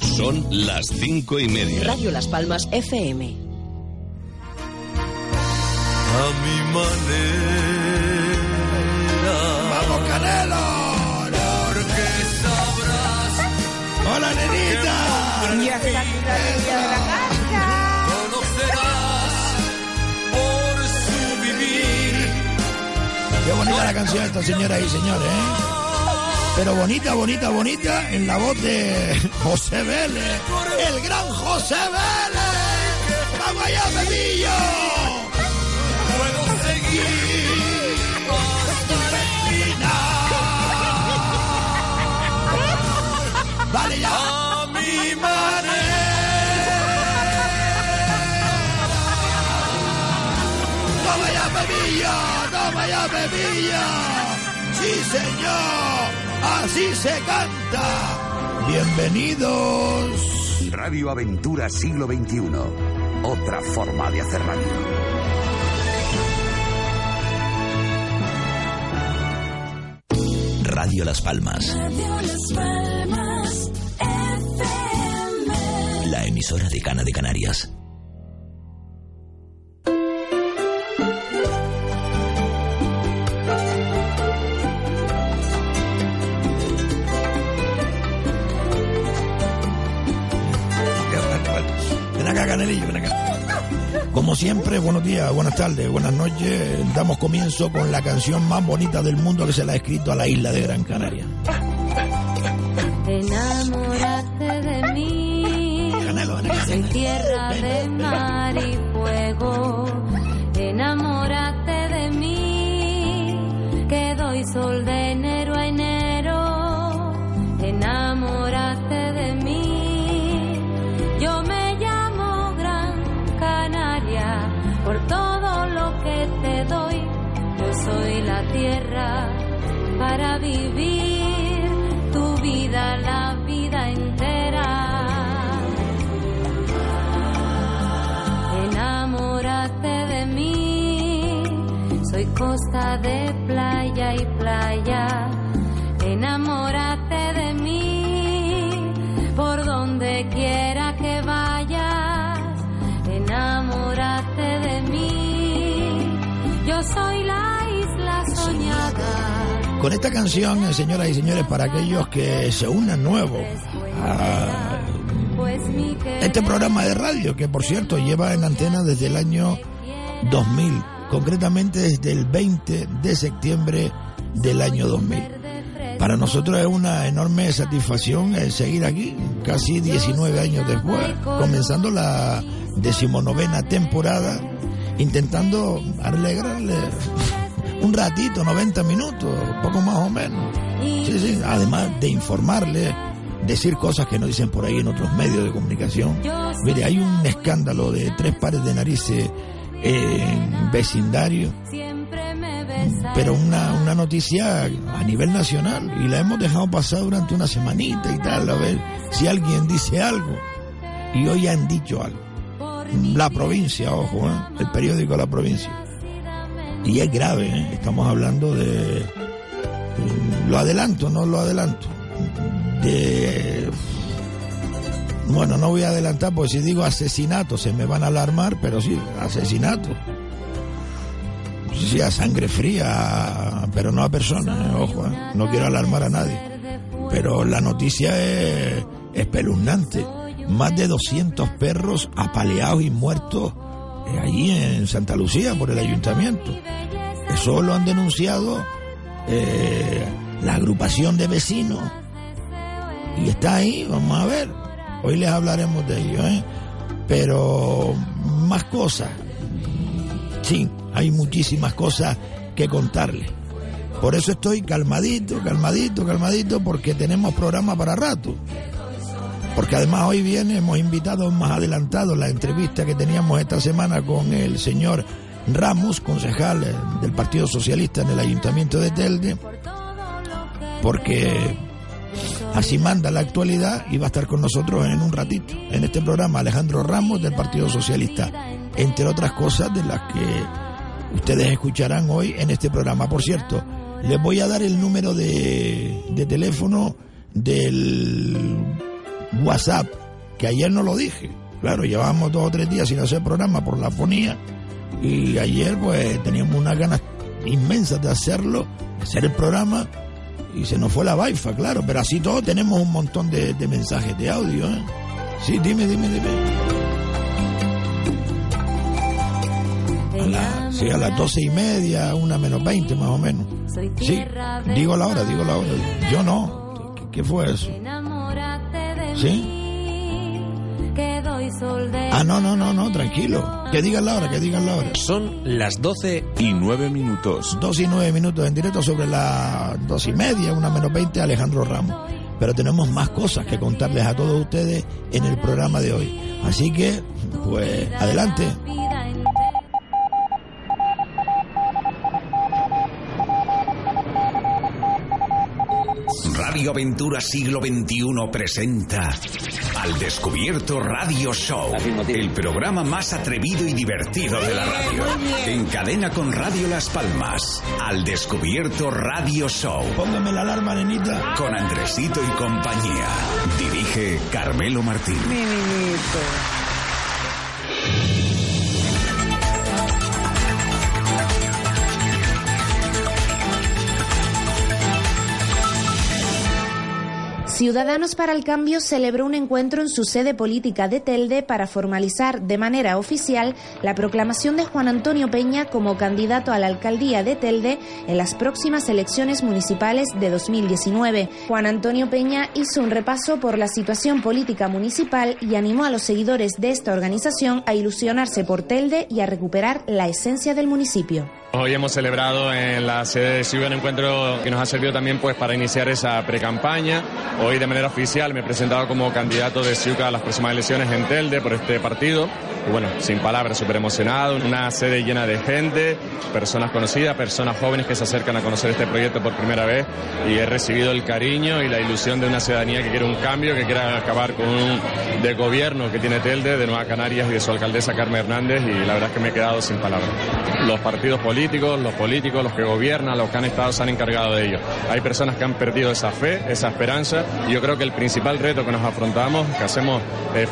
Son las cinco y media. Radio Las Palmas FM. A mi manera. ¡Vamos, Canelo! Porque sabrás. ¡Hola, nenita! Ya está aquí la niña de la casa. Conocerás por su vivir. Qué bonita la canción esta señora y señores, ¿eh? Pero bonita, bonita, bonita en la voz de José Vélez, el gran José Vélez. ¡Vamos allá, Pepillo! Puedo seguir. ¡Vale ya! A mi manera. ¡Toma ya, Pepillo! ¡Toma ya, Pepillo! ¡Sí, señor! ¡Así se canta! ¡Bienvenidos! Radio Aventura Siglo XXI. Otra forma de hacer radio. Radio Las Palmas. La emisora de Cana de Canarias. Acá, Canelillo, ven acá. Como siempre, buenos días, buenas tardes, buenas noches. Damos comienzo con la canción más bonita del mundo que se la ha escrito a la isla de Gran Canaria. Enamoraste de mí. Canelo, ven acá. Soy tierra de mar y fuego. Enamoraste de mí. Que doy sol de tierra para vivir tu vida, la vida entera. Enamórate de mí, soy costa de playa y playa. Con esta canción, eh, señoras y señores, para aquellos que se unan nuevos a este programa de radio, que por cierto lleva en antena desde el año 2000, concretamente desde el 20 de septiembre del año 2000. Para nosotros es una enorme satisfacción el seguir aquí, casi 19 años después, comenzando la decimonovena temporada, intentando alegrarle un ratito, 90 minutos, poco más o menos. Sí, sí, además de informarle, decir cosas que no dicen por ahí en otros medios de comunicación. Mire, hay un escándalo de tres pares de narices en vecindario, pero una, una noticia a nivel nacional y la hemos dejado pasar durante una semanita y tal, a ver si alguien dice algo. Y hoy han dicho algo. La provincia, ojo, ¿eh? el periódico La Provincia. Y es grave, ¿eh? estamos hablando de... Lo adelanto, no lo adelanto. De... Bueno, no voy a adelantar porque si digo asesinato se me van a alarmar, pero sí, asesinato. Sí, a sangre fría, pero no a personas, ¿eh? ojo, ¿eh? no quiero alarmar a nadie. Pero la noticia es espeluznante. Más de 200 perros apaleados y muertos eh, allí en Santa Lucía por el ayuntamiento. Eso lo han denunciado eh, la agrupación de vecinos. Y está ahí, vamos a ver. Hoy les hablaremos de ello, ¿eh? Pero más cosas. Sí, hay muchísimas cosas que contarles. Por eso estoy calmadito, calmadito, calmadito, porque tenemos programa para rato. Porque además hoy viene, hemos invitado más adelantado la entrevista que teníamos esta semana con el señor Ramos, concejal eh, del Partido Socialista en el Ayuntamiento de Telde, porque así manda la actualidad y va a estar con nosotros en un ratito, en este programa, Alejandro Ramos del Partido Socialista, entre otras cosas de las que ustedes escucharán hoy en este programa. Por cierto, les voy a dar el número de, de teléfono del WhatsApp, que ayer no lo dije. Claro, llevábamos dos o tres días sin hacer programa por la fonía y ayer pues teníamos unas ganas inmensas de hacerlo, de hacer el programa y se nos fue la baifa, claro, pero así todo tenemos un montón de, de mensajes de audio. ¿eh? Sí, dime, dime, dime. A la- sí, a las doce y media, una menos veinte más o menos. Sí, digo la hora, digo la hora. Yo no. ¿Qué, qué fue eso? ¿Sí? Ah, no, no, no, no, tranquilo. Que digan la hora, que digan la hora. Son las 12 y 9 minutos. Dos y nueve minutos en directo sobre las dos y media, una menos veinte, Alejandro Ramos. Pero tenemos más cosas que contarles a todos ustedes en el programa de hoy. Así que, pues, adelante. Radio Aventura Siglo XXI presenta Al Descubierto Radio Show, el programa más atrevido y divertido de la radio. En cadena con Radio Las Palmas. Al Descubierto Radio Show. Póngame la alarma, nenita. Con Andresito y compañía. Dirige Carmelo Martín. Ciudadanos para el Cambio celebró un encuentro en su sede política de Telde para formalizar de manera oficial la proclamación de Juan Antonio Peña como candidato a la alcaldía de Telde en las próximas elecciones municipales de 2019. Juan Antonio Peña hizo un repaso por la situación política municipal y animó a los seguidores de esta organización a ilusionarse por Telde y a recuperar la esencia del municipio. Hoy hemos celebrado en la sede de Ciudad un encuentro que nos ha servido también pues para iniciar esa precampaña. Hoy de manera oficial me he presentado como candidato de Ciuca a las próximas elecciones en Telde por este partido. Y bueno, sin palabras, súper emocionado, una sede llena de gente, personas conocidas, personas jóvenes que se acercan a conocer este proyecto por primera vez y he recibido el cariño y la ilusión de una ciudadanía que quiere un cambio, que quiere acabar con un de gobierno que tiene Telde, de Nueva Canarias y de su alcaldesa Carmen Hernández y la verdad es que me he quedado sin palabras. Los partidos políticos, los políticos, los que gobiernan, los que han estado se han encargado de ello. Hay personas que han perdido esa fe, esa esperanza y yo creo que el principal reto que nos afrontamos, que hacemos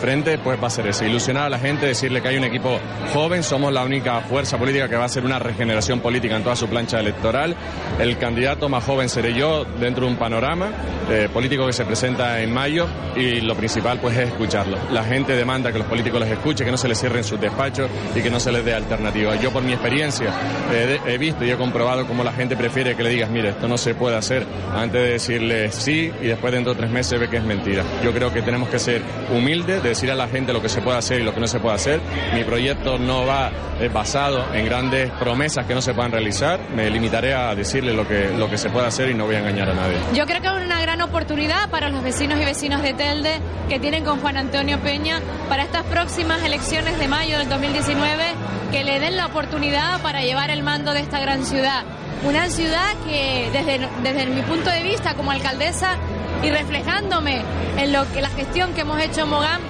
frente, pues va a ser ese, ilusionar a la gente, decirle que hay un equipo joven, somos la única fuerza política que va a hacer una regeneración política en toda su plancha electoral. El candidato más joven seré yo dentro de un panorama eh, político que se presenta en mayo y lo principal pues es escucharlo. La gente demanda que los políticos les escuchen, que no se les cierren sus despachos y que no se les dé alternativa. Yo por mi experiencia eh, de- he visto y he comprobado cómo la gente prefiere que le digas, mire, esto no se puede hacer, antes de decirle sí y después dentro de tres meses ve que es mentira. Yo creo que tenemos que ser humildes, de decir a la gente lo que se puede hacer y lo que no se puede hacer. Mi proyecto no va eh, basado en grandes promesas que no se puedan realizar. Me limitaré a decirle lo que, lo que se puede hacer y no voy a engañar a nadie. Yo creo que es una gran oportunidad para los vecinos y vecinas de Telde que tienen con Juan Antonio Peña para estas próximas elecciones de mayo del 2019 que le den la oportunidad para llevar el mando de esta gran ciudad. Una ciudad que desde, desde mi punto de vista como alcaldesa y reflejándome en lo que la gestión que hemos hecho en Mogán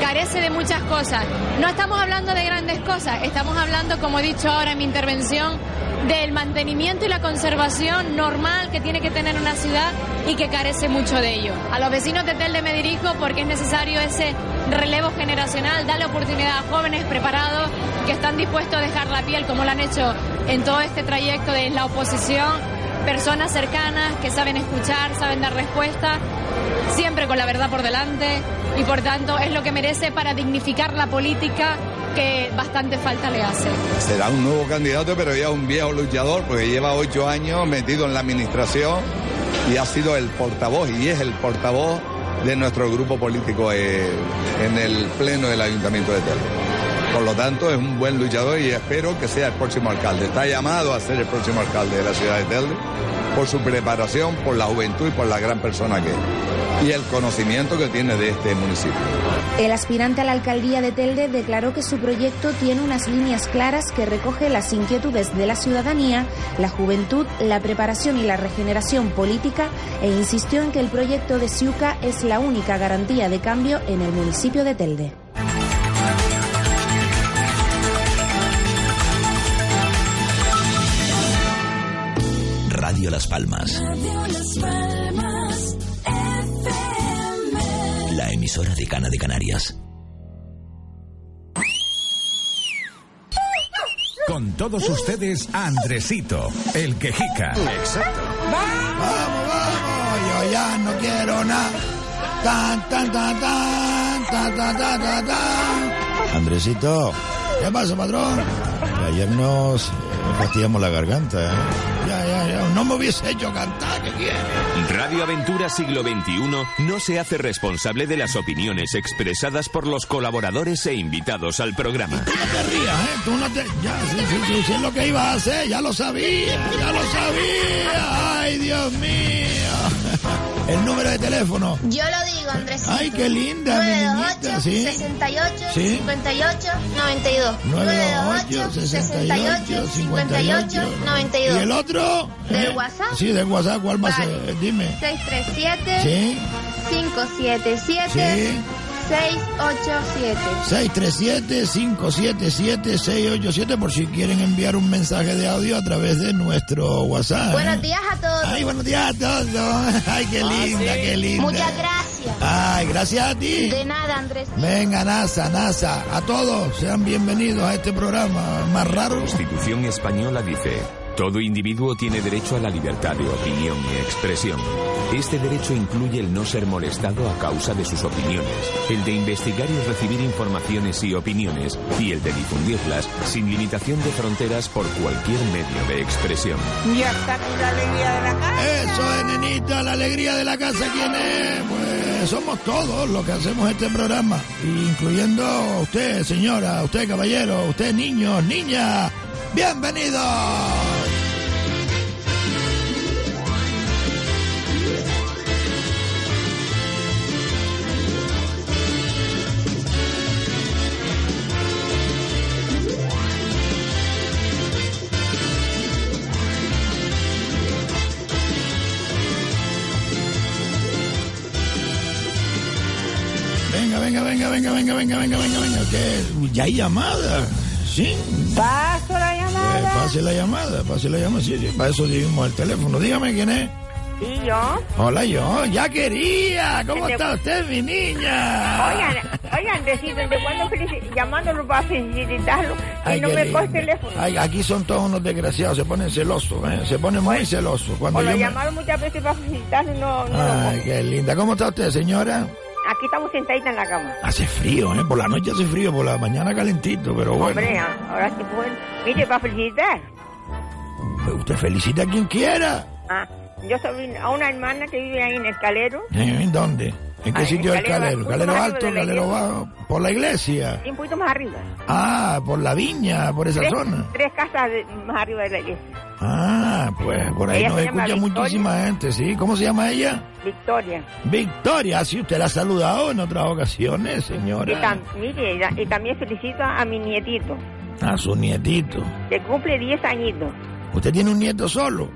carece de muchas cosas. No estamos hablando de grandes cosas, estamos hablando, como he dicho ahora en mi intervención, del mantenimiento y la conservación normal que tiene que tener una ciudad y que carece mucho de ello. A los vecinos de Telde me dirijo porque es necesario ese relevo generacional, darle oportunidad a jóvenes preparados que están dispuestos a dejar la piel como lo han hecho en todo este trayecto de la oposición, personas cercanas que saben escuchar, saben dar respuesta, siempre con la verdad por delante y por tanto es lo que merece para dignificar la política que bastante falta le hace. Será un nuevo candidato, pero ya un viejo luchador, porque lleva ocho años metido en la administración y ha sido el portavoz, y es el portavoz de nuestro grupo político eh, en el pleno del Ayuntamiento de Telde. Por lo tanto, es un buen luchador y espero que sea el próximo alcalde. Está llamado a ser el próximo alcalde de la ciudad de Telde por su preparación, por la juventud y por la gran persona que es. Y el conocimiento que tiene de este municipio. El aspirante a la alcaldía de Telde declaró que su proyecto tiene unas líneas claras que recoge las inquietudes de la ciudadanía, la juventud, la preparación y la regeneración política e insistió en que el proyecto de Siuca es la única garantía de cambio en el municipio de Telde. Radio Las Palmas. La emisora de Cana de Canarias. Con todos ustedes, Andresito, el quejica. Exacto. ¡Vamos, vamos! Yo ya no quiero nada. Tan, tan, tan, tan, tan, tan, tan, tan. Andresito. ¿Qué pasa, patrón? Ayer nos eh, fastidiamos la garganta, ¿eh? Ya, ya, ya. No me hubiese hecho cantar, ¿qué quieres? Radio Aventura Siglo XXI no se hace responsable de las opiniones expresadas por los colaboradores e invitados al programa. No te rías, ¿eh? Tú no te... Ya, sí, sí, sí, sí, es lo que ibas a hacer, ya lo sabía, ya lo sabía. Ay, Dios mío. El número de teléfono. Yo lo digo, Andresito. Ay, qué linda, mi niñita, 928 ¿sí? 68 Sí. 58 92. 928 68 58 92. ¿Y el otro? ¿Del ¿Eh? WhatsApp? Sí, del WhatsApp, ¿cuál va a ser? Dime. 637 Sí, 577 sí. 687. 637-577-687 por si quieren enviar un mensaje de audio a través de nuestro WhatsApp. ¿eh? Buenos días a todos. Ay, buenos días a todos. Ay, qué linda, qué linda. Muchas gracias. Ay, gracias a ti. De nada, Andrés. Venga, NASA, NASA, a todos sean bienvenidos a este programa más raro. La Constitución española dice, todo individuo tiene derecho a la libertad de opinión y expresión. Este derecho incluye el no ser molestado a causa de sus opiniones, el de investigar y recibir informaciones y opiniones, y el de difundirlas sin limitación de fronteras por cualquier medio de expresión. Ya está aquí la alegría de la casa. Eso es, nenita, la alegría de la casa, ¿quién es? Pues somos todos los que hacemos este programa, incluyendo a usted, señora, usted, caballero, usted, niños, niñas. ¡Bienvenidos! Venga, venga, venga, venga, venga, venga, venga, venga. Que ya hay llamada. Sí. Paso la Eh, llamada. pase la llamada, pase la llamada. Sí, sí, para eso dimos el teléfono. Dígame quién es. Sí, yo. Hola, yo. Ya quería. ¿Cómo Este- está usted, mi niña? Oigan, oigan, Andresito, ¿de cuándo llamándolo para felicitarlo? Y Ay, no me coge teléfono. Ay, aquí son todos unos desgraciados, se ponen celosos, ¿eh? se ponen muy celosos. Cuando O lo me- llamaron muchas veces para felicitarlo y no, no lo Ay, coge. qué linda. ¿Cómo está usted, señora? Aquí estamos sentaditas en la cama. Hace frío, ¿eh? Por la noche hace frío, por la mañana calentito, pero bueno. Hombre, ah, ahora sí pueden. Mire, para felicitar. Usted felicita a quien quiera. Ah, yo soy a una hermana que vive ahí en el calero. ¿Eh? ¿En dónde? ¿En qué sitio es Calero, calero? un ¿Calero poco más alto, calero bajo? ¿Por la iglesia? Y un poquito más arriba. Ah, por la viña, por esa tres, zona. tres casas de- más arriba de la iglesia. Ah, pues por ahí Ella nos escucha Victoria. muchísima gente, ¿sí? ¿Cómo se llama ella? Victoria. Victoria, sí, usted la ha saludado en otras ocasiones, Y, señora. tam- mire, y, y también felicito a mi nietito, A su nietito. que cumple 10 añitos. Usted tiene un nieto solo,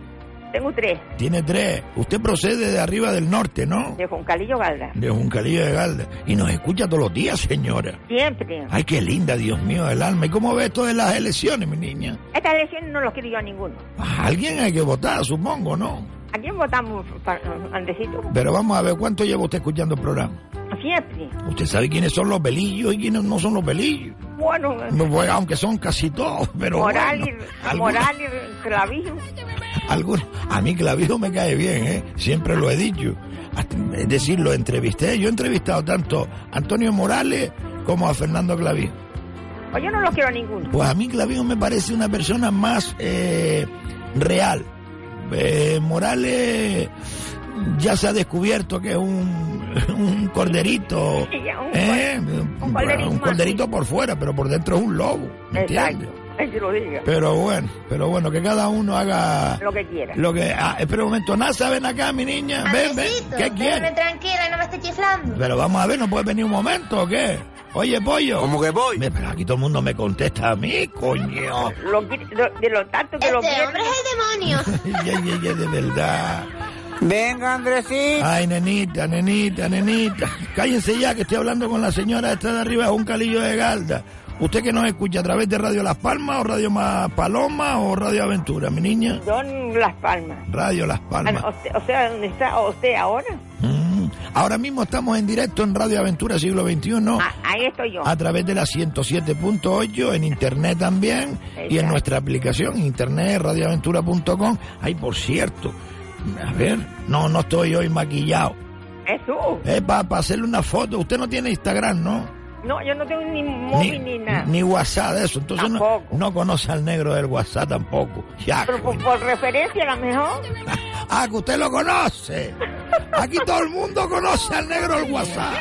Tengo tres, tiene tres. Usted procede de arriba del norte, ¿no? de Juncalillo Galda. De Juncalillo de Galda. Y nos escucha todos los días, señora. Siempre. Ay, qué linda, Dios mío, el alma. ¿Y cómo ve esto de las elecciones, mi niña? Estas elecciones no los quiero yo a ninguno. A alguien hay que votar, supongo, ¿no? ¿A quién votamos, Andresito? Pero vamos a ver, ¿cuánto lleva usted escuchando el programa? Siempre. Usted sabe quiénes son los belillos y quiénes no son los belillos. Bueno, No, pues, aunque son casi todos, pero moral, bueno, y, moral y algunos- a mí Clavijo me cae bien, ¿eh? Siempre lo he dicho. Es decir, lo entrevisté. Yo he entrevistado tanto a Antonio Morales como a Fernando Clavijo. Pues yo no los quiero a ninguno. Pues a mí Clavijo me parece una persona más eh, real. Eh, Morales ya se ha descubierto que es un, un corderito. Sí, un ¿eh? un corderito un más, corderito por fuera, pero por dentro es un lobo. ¿Me Exacto. Que lo diga. Pero bueno, pero bueno, que cada uno haga Lo que quiera. lo que... Ah, espera un momento, Nasa, ven acá, mi niña, ven, ven, Andresito, ¿qué déjame quieres? tranquila, no me esté chiflando. Pero vamos a ver, ¿no puedes venir un momento o qué? Oye, pollo. ¿Cómo que voy? Pero aquí todo el mundo me contesta a mí, coño. Lo lo- de lo tanto que lo Este quiero. hombre es el demonio. ya, ya, ya, de verdad. Venga, Andresito. Ay, nenita, nenita, nenita. Cállense ya que estoy hablando con la señora esta de arriba, es un calillo de Galda. ¿Usted que nos escucha a través de Radio Las Palmas o Radio Ma- Paloma o Radio Aventura, mi niña? Yo en Las Palmas. Radio Las Palmas. O, sea- ¿dónde está usted ahora? Mm. Ahora mismo estamos en directo en Radio Aventura Siglo XXI. Ah, ahí estoy yo. A través de la 107.8, en internet también, y en nuestra aplicación, internet, radioaventura.com. Ay, por cierto, a ver, no, no estoy hoy maquillado. Eso. Es para hacerle una foto. Usted no tiene Instagram, ¿no? No, yo no tengo ni móvil ni, nada. ni WhatsApp de eso. Entonces no, no conoce al negro del WhatsApp tampoco. Ya, Pero por, por referencia a lo mejor. Ah, que usted lo conoce. Aquí todo el mundo conoce al negro del WhatsApp.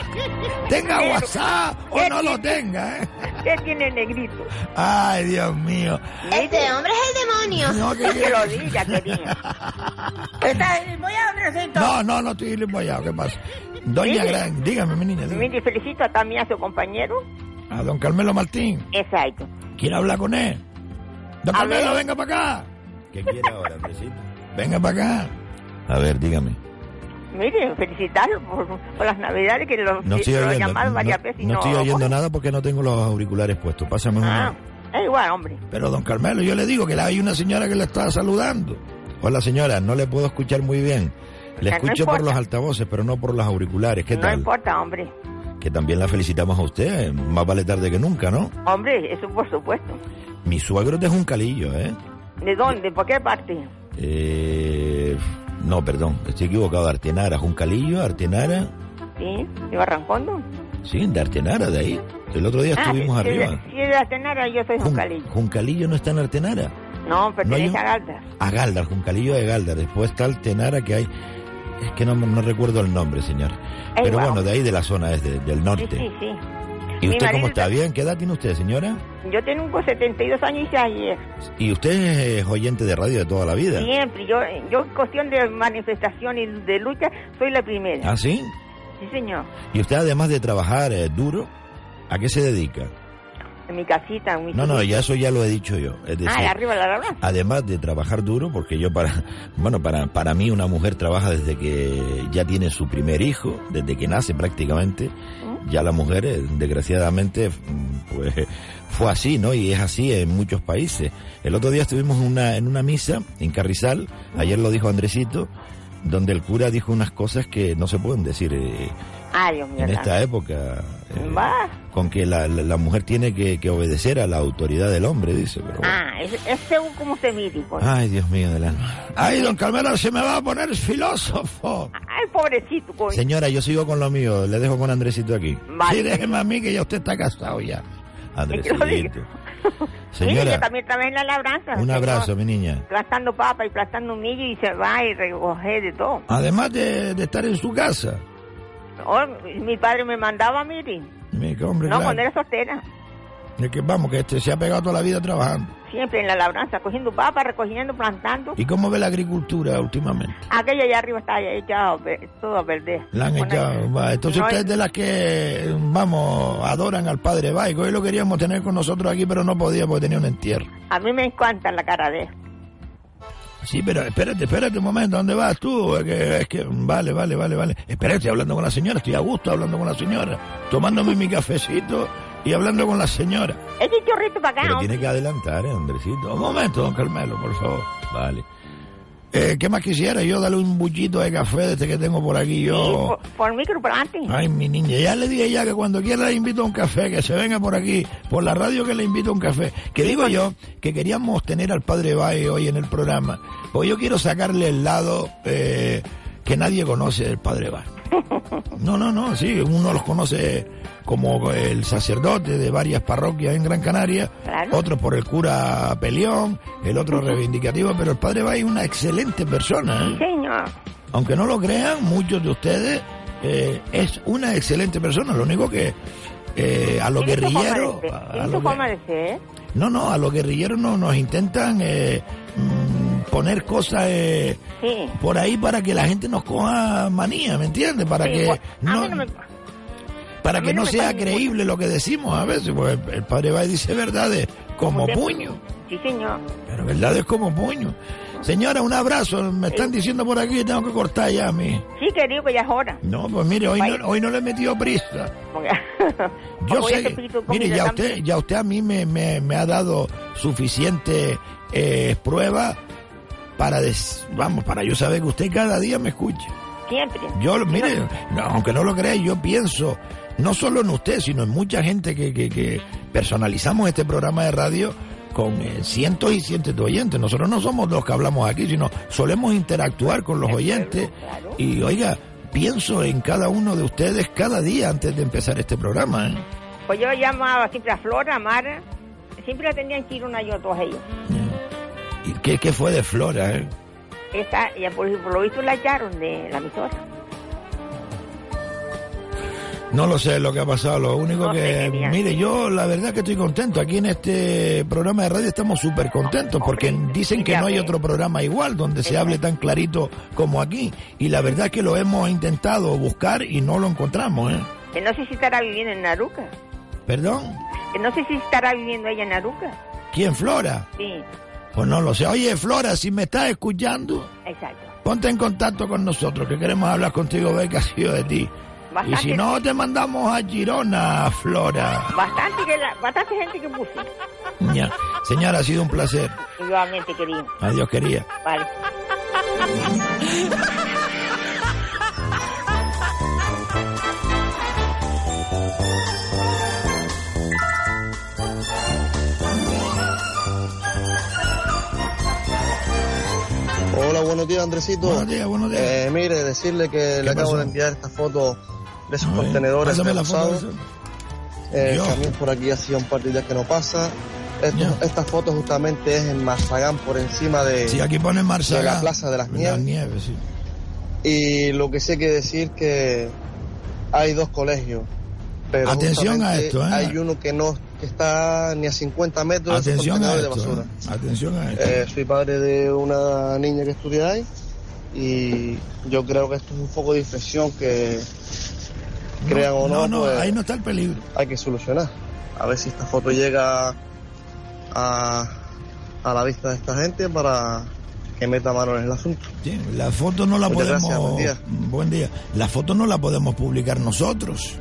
Tenga Pero, WhatsApp o ¿qué no lo tenga, ¿eh? ¿Qué tiene el negrito? Ay, Dios mío. Este hombre es el demonio. No, que- Que lo diga, querida. Está voy a Andresito. No, no, no estoy limboyado. ¿Qué pasa? Doña Mire. Gran, dígame, mi niña. dígame. Mire, felicito a también a su compañero. A don Carmelo Martín. Exacto. ¿Quiere hablar con él? Don A Carmelo, ver. venga para acá. ¿Qué quiere ahora, Andresito? Venga para acá. A ver, dígame. Mire, felicitarlo por, por las navidades que lo, No estoy lo he oyendo. llamado No, varias veces y no no, estoy oyendo nada porque no tengo los auriculares puestos. Pásame una. Ah, es igual, hombre. Pero don Carmelo, yo le digo que hay una señora que le está saludando. Hola señora, no le puedo escuchar muy bien. Le No escucho por importa. los altavoces, pero no por los auriculares. ¿Qué no tal? importa, hombre. Que también la felicitamos a usted. Más vale tarde que nunca, ¿no? Hombre, eso por supuesto. Mi suegro es de Juncalillo, ¿eh? ¿De dónde? ¿Por qué parte? eh no, perdón, estoy equivocado. Artenara, Juncalillo, Artenara. Sí, de Barrancondo. Sí, de Artenara, de ahí. El otro día estuvimos Ah, si- arriba. Si es de Atenara, yo soy Jun- Juncalillo. Juncalillo no está en Artenara. No, pertenece No un- a Galda. A Galdar, Juncalillo de Galdar. Después está Altenara que hay. Es que no, no recuerdo el nombre, señor. Pero igual. bueno, de ahí de la zona es de- del norte. sí, sí. ¿Y Mi usted cómo está? ¿Bien? ¿Qué edad tiene usted, señora? Yo tengo 72 años y ayer. Y usted es oyente de radio de toda la vida. Siempre. Yo, yo, cuestión de manifestación y de lucha, soy la primera. ¿Ah, sí? Sí, señor. ¿Y usted además de trabajar eh, duro, a qué se dedica? En mi casita, en mi No, no, ya eso ya lo he dicho yo. Es decir, Ah, arriba la además de trabajar duro, porque yo para, bueno, para, para mí una mujer trabaja desde que ya tiene su primer hijo, desde que nace prácticamente. Ya la mujer, eh, desgraciadamente, mm, pues fue así, ¿no? Y es así en muchos países. El otro día estuvimos en una, en una misa en Carrizal, ayer lo dijo Andresito, donde el cura dijo unas cosas que no se pueden decir eh, Ay, Dios mío. en esta época, eh, con que la, la- la mujer tiene que, que obedecer a la autoridad del hombre, dice. Pero bueno. Ah, es, es según como se mide. pues. Ay, Dios mío del alma. Ay, don Carmelo, se me va a poner filósofo. Ay, pobrecito, coño. Señora, yo sigo con lo mío. Le dejo con Andresito aquí. Vale. Sí, déjeme a mí que ya usted está casado ya. Andresito. Señora, también trabajé en la labranza. un abrazo, mi niña. Plantando papa y plantando millo y se va y recoge de todo. Además de, de estar en su casa. Oh, mi padre me mandaba, mire. Mi hombre, No, claro. cuando era soltera. Es que vamos, que este se ha pegado toda la vida trabajando. Siempre en la labranza, cogiendo papa, recogiendo, plantando. ¿Y cómo ve la agricultura últimamente? Aquella allá arriba está ya echado a per- todo a perder. La han echado. va. Entonces no usted es de las que, vamos, adoran al padre Baico. Hoy lo queríamos tener con nosotros aquí, pero no podía porque tenía un entierro. A mí me encanta la cara de él. Sí, pero espérate, espérate un momento, ¿dónde vas tú? Es que, es que, vale, vale, vale, vale. Espérate, estoy hablando con la señora, estoy a gusto hablando con la señora, tomándome mi cafecito y hablando con la señora. Eche un chorrito para acá, Pero tiene que adelantar, ¿eh, Andresito? Un momento, don Carmelo, por favor. Vale. Eh, ¿Qué más quisiera? Yo darle un bullito de café de este que tengo por aquí, Sí, yo... por, por micro para adelante. Ay, mi niña, ya le dije ya que cuando quiera le invito a un café, que se venga por aquí, por la radio que le invito a un café. Que digo yo que queríamos tener al padre Bae hoy en el programa, porque yo quiero sacarle el lado eh, que nadie conoce del padre Bae. No, no, no, sí, uno los conoce como el sacerdote de varias parroquias en Gran Canaria, Claro. otro por el cura Pelión, el otro reivindicativo, pero el padre Bae es una excelente persona. ¿eh? Señor. aunque no lo crean, muchos de ustedes eh, es una excelente persona. Lo único que eh, a los guerrilleros... a- a los. No, no, a los guerrilleros no, nos intentan eh, mm, poner cosas eh, Sí. por ahí para que la gente nos coja manía, ¿me entiendes? Para Sí, que pues, no, me- para que no sea ninguna. creíble lo que decimos a veces, porque el, el padre va y dice verdades como puño, Sí, señor. pero verdades como puño. Señora, un abrazo, me están diciendo por aquí que tengo que cortar ya a mí. Sí, querido, que ya es hora. No, pues mire, hoy no, hoy no le he metido prisa. Yo sé, te que- pido mire, ya usted, ya usted a mí me, me, me ha dado suficiente eh, prueba para, des- vamos, para yo saber que usted cada día me escucha. Siempre. Yo, mire, no, aunque no lo crea, yo pienso, no solo en usted, sino en mucha gente que, que, que personalizamos este programa de radio con eh, cientos y cientos de oyentes. Nosotros no somos los que hablamos aquí, sino solemos interactuar con los oyentes. Y oiga, pienso en cada uno de ustedes cada día antes de empezar este programa. ¿eh? Pues yo llamaba siempre a Flora, a Mara. Siempre la tenían que ir una yo, todos ellos. ¿Y qué, qué fue de Flora? eh? Esta, ya por, por lo visto la echaron de la emisora. No lo sé lo que ha pasado, lo único No que, mire, yo la verdad que estoy contento. Aquí en este programa de radio estamos súper contentos porque dicen que no hay otro programa igual donde se hable tan clarito como aquí. Y la verdad es que lo hemos intentado buscar y no lo encontramos, ¿eh? Que no sé si estará viviendo en Naruca. ¿Perdón? Que no sé si estará viviendo ella en Naruca. ¿Quién, Flora? Sí, Pues no lo sé. Oye, Flora, si me estás escuchando, exacto. ponte en contacto con nosotros, que queremos hablar contigo, ver qué ha sido de ti. Y si no, te mandamos a Girona, Flora. bastante, que la- bastante gente que puse. Ya. Señora, ha sido un placer. Igualmente, querido. Adiós, quería. Vale. Hola, buenos días, Andresito. Buenos días, buenos días. Eh, mire, decirle que le acabo pasó? de enviar esta foto de ver, contenedores pásame la foto de rebusados. Eh, por aquí hacía un par de días que no pasa. Esto- esta foto justamente es en Marzagán, por encima de, Sí, aquí pone Marzagán. de la Plaza de las De Nieves. las Nieves, sí. Y lo que sí hay que decir que hay dos colegios. Pero Atención a esto, ¿eh? Hay uno que no que está ni a 50 metros de esos Atención a esto. de basura. ¿eh? Atención a esto. Eh, soy padre de una niña que estudia ahí y yo creo que esto es un foco de infección que crean o no, no, no, pues, ahí no está el peligro. hay que solucionar. A ver si esta foto llega a, a la vista de esta gente para que meta mano en el asunto. Sí, la foto no la Muchas podemos. gracias, buen día. Buen día. La foto no la podemos publicar nosotros.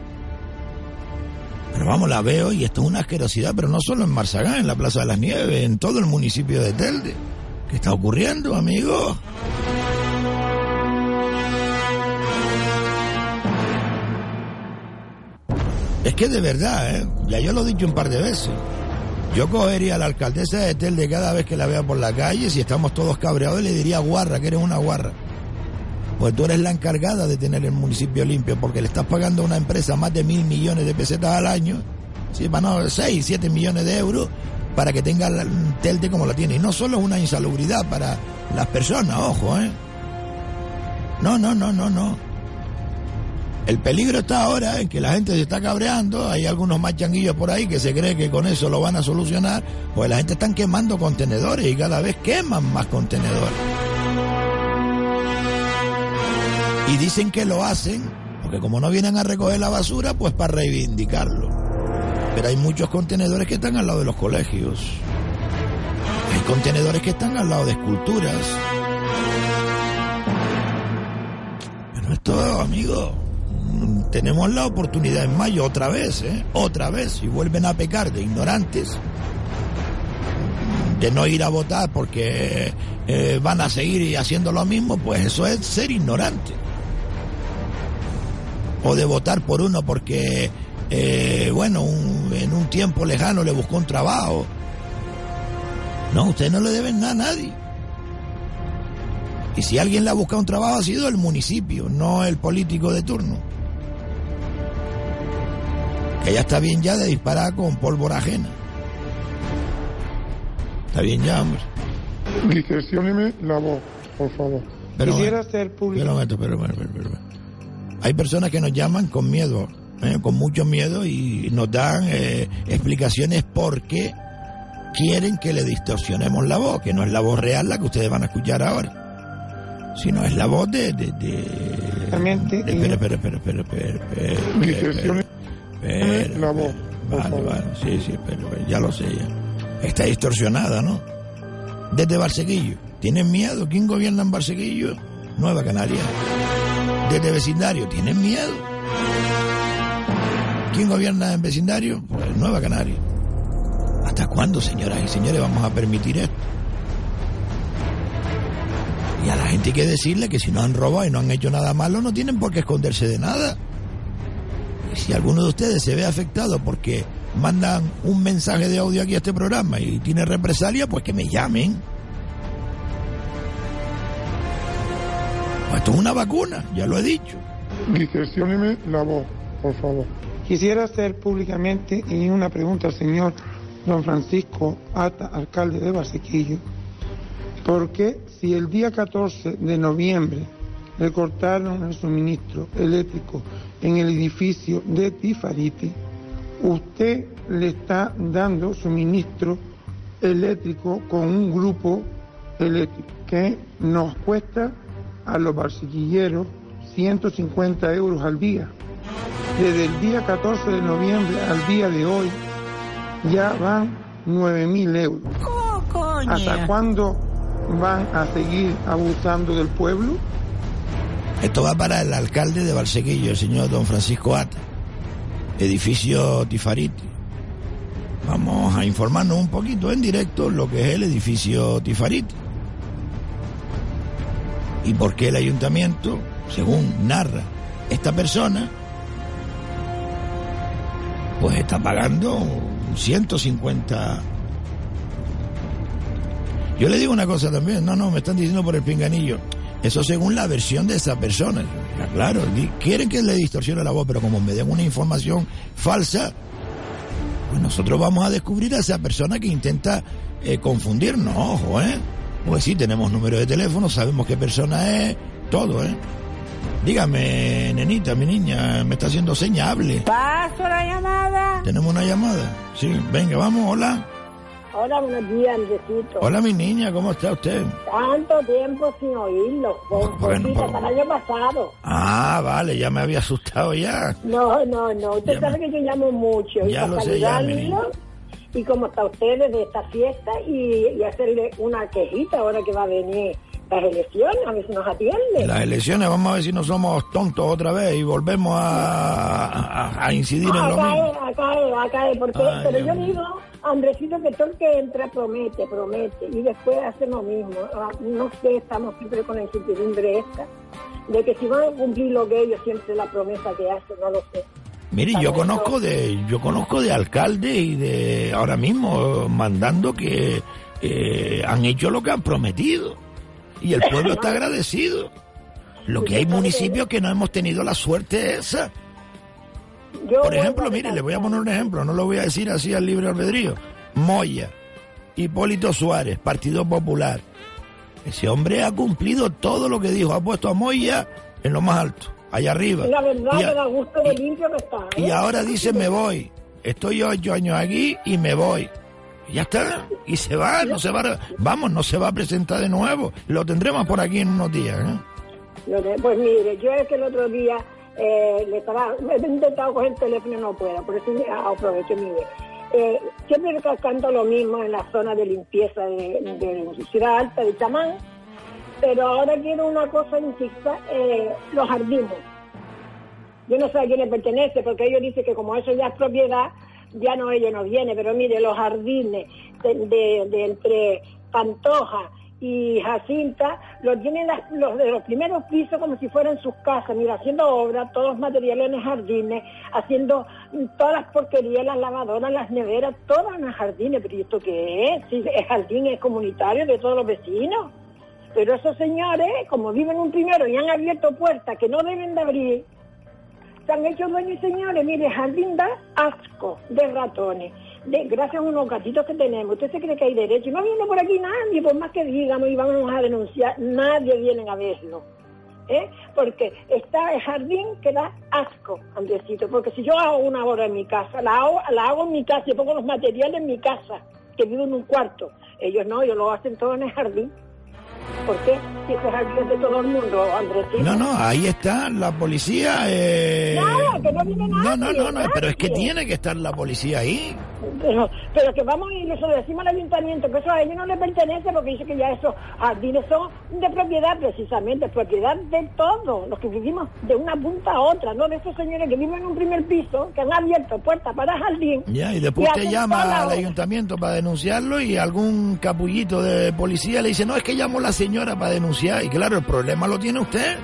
Pero vamos, la veo y esto es una asquerosidad, pero no solo en Marzagán, en la Plaza de las Nieves, en todo el municipio de Telde. ¿Qué está ocurriendo, amigo? Es que de verdad, ¿eh? ya yo lo he dicho un par de veces. Yo cogería a la alcaldesa de Telde cada vez que la vea por la calle, si estamos todos cabreados, y le diría guarra, que eres una guarra. Pues tú eres la encargada de tener el municipio limpio, porque le estás pagando a una empresa más de mil millones de pesetas al año, sí, bueno, seis, siete millones de euros, para que tenga la- Telde como la tiene. Y no solo es una insalubridad para las personas, ojo, ¿eh? No, no, no, no, no. El peligro está ahora en que la gente se está cabreando, hay algunos más changuillos por ahí que se cree que con eso lo van a solucionar, pues la gente están quemando contenedores y cada vez queman más contenedores. Y dicen que lo hacen, porque como no vienen a recoger la basura, pues para reivindicarlo. Pero hay muchos contenedores que están al lado de los colegios. Hay contenedores que están al lado de esculturas. Pero esto, amigo, tenemos la oportunidad en mayo otra vez, ¿eh? Otra vez. Si vuelven a pecar de ignorantes, de no ir a votar porque eh, van a seguir haciendo lo mismo, pues eso es ser ignorante. O de votar por uno porque, eh, bueno, un- en un tiempo lejano le buscó un trabajo. No, usted no le deben nada a nadie. Y si alguien le ha buscado un trabajo ha sido el municipio, no el político de turno. Que ya está bien ya de disparar con pólvora ajena. Está bien ya, hombre. Discrecióneme la voz, por favor. Pero Quisiera hacer público. Espera un momento, espera un Hay personas que nos llaman con miedo eh, con mucho miedo y nos dan eh, explicaciones por qué quieren que le distorsionemos la voz, que no es la voz real la que ustedes van a escuchar ahora, sino es la voz de... de, espera, espera, espera, espera, espera, la voz, Vale, vale, sí, sí, pero pero ya lo sé ya. Está distorsionada, ¿no? Desde Barseguillo. ¿Tienen miedo? ¿Quién gobierna en Barseguillo? Nueva Canaria. Desde vecindario. ¿Tienen miedo? ¿Quién gobierna en vecindario? Pues Nueva Canaria. ¿Hasta cuándo, señoras y señores, vamos a permitir esto? Y a la gente hay que decirle que si no han robado y no han hecho nada malo, no tienen por qué esconderse de nada. Y si alguno de ustedes se ve afectado porque mandan un mensaje de audio aquí a este programa y tiene represalia, pues que me llamen. Pues esto es una vacuna, ya lo he dicho. Distorsióneme la voz, por favor. Quisiera hacer públicamente y una pregunta al señor don Francisco Ata, alcalde de Basequillo. ¿Por qué si el día 14 de noviembre le cortaron el suministro eléctrico en el edificio de Tifariti, usted le está dando suministro eléctrico con un grupo eléctrico que nos cuesta a los barsequilleros 150 euros al día. Desde el día 14 de noviembre al día de hoy ya van 9.000 euros. ¿Hasta cuándo van a seguir abusando del pueblo? Esto va para el alcalde de Barsequillo, el señor don Francisco Ata, edificio Tifariti. Vamos a informarnos un poquito en directo lo que es el edificio Tifariti. Y por qué el ayuntamiento, según narra esta persona, pues está pagando 150 yo le digo una cosa también, no, no, me están diciendo por el pinganillo. Eso según la versión de esa persona. Claro, quieren que le distorsione la voz, pero como me den una información falsa, pues nosotros vamos a descubrir a esa persona que intenta eh, confundirnos, ojo, ¿eh? Pues sí, tenemos número de teléfono, sabemos qué persona es, todo, ¿eh? Dígame, nenita, mi niña, me está haciendo seña, hable. Paso la llamada. Tenemos una llamada. Sí, venga, vamos, hola. Hola, buenos días, Andresito. Hola, mi niña, ¿cómo está usted? Tanto tiempo sin oírlo. Bueno, por- para el año pasado. Ah, vale, ya me había asustado ya. No, no, no. Usted Ya sabe que yo llamo mucho. y Ya para lo sé, ya, mi Y como está usted desde esta fiesta y, y hacerle una quejita ahora que va a venir las elecciones, a ver si nos atiende. Las elecciones, vamos a ver si no somos tontos otra vez y volvemos a, a- a incidir en lo mismo. es, acá es, acá es, porque, Ay, pero yo digo, Andresito, que todo el que entra promete, promete, y después hace lo mismo. Ah, No sé, estamos siempre con la incertidumbre esta, de que si van a cumplir lo que ellos siempre la promesa que hacen, no lo sé. Mire, yo conozco de yo conozco de alcaldes y de ahora mismo mandando que eh, han hecho lo que han prometido y el pueblo está agradecido. Lo que hay municipios que no hemos tenido la suerte esa. Por ejemplo, mire, le voy a poner un ejemplo, no lo voy a decir así al libre albedrío. Moya, Hipólito Suárez, Partido Popular. Ese hombre ha cumplido todo lo que dijo, ha puesto a Moya en lo más alto, allá arriba. La verdad Y a- gusto de limpio que está. ¿eh? y ahora dice me voy. Estoy ocho años aquí y me voy. Y ya está. Y se va, no se va. a- Vamos, no se va a presentar de nuevo. Lo tendremos por aquí en unos días. ¿eh? Pues mire, yo es que el otro día eh, le estaba, he intentado coger el teléfono y no puedo, por eso aprovecho mire. Eh, siempre recalcando lo mismo en la zona de limpieza de, de Ciudad Alta, de Chamán, pero ahora quiero una cosa Chica, eh, los jardines. Yo no sé a quién le pertenece, porque ellos dicen que como eso ya es propiedad, ya no ellos no viene, pero mire, los jardines de, entre Pantoja y Jacinta, los tienen los de los primeros pisos como si fueran sus casas, mira, haciendo obras, todos los materiales en el jardines, haciendo todas las porquerías, las lavadoras, las neveras, todas en el jardines, pero ¿y esto qué es? Si el jardín es comunitario de todos los vecinos. Pero esos señores, como viven un primero y han abierto puertas que no deben de abrir, se han hecho dueños y señores, mire, jardín da asco de ratones, de, gracias a unos gatitos que tenemos. ¿Usted se cree que hay derecho? No viene por aquí nadie, por más que digamos y vamos a denunciar, nadie viene a verlo. ¿eh? Porque está el jardín que da asco, Andresito. Porque si yo hago una obra en mi casa, la hago, la hago en mi casa y pongo los materiales en mi casa, que vivo en un cuarto. Ellos no, ellos lo hacen todo en el jardín. ¿Por qué? Si ese jardín es de todo el mundo, Andresito. No, no, ahí está la policía. Eh... Nada, que no viene No, nadie. no, no, no, pero es que tiene que estar la policía ahí. Pero, pero que vamos y le decimos al ayuntamiento que eso a ellos no les pertenece porque dice que ya esos jardines son de propiedad precisamente, propiedad de todos, los que vivimos de una punta a otra, no de esos señores que viven en un primer piso, que han abierto puertas para jardín. Ya, y después usted hacen llama al ayuntamiento para denunciarlo y algún capullito de policía le dice, no, es que llamo a la señora para denunciar. Y claro, el problema lo tiene usted.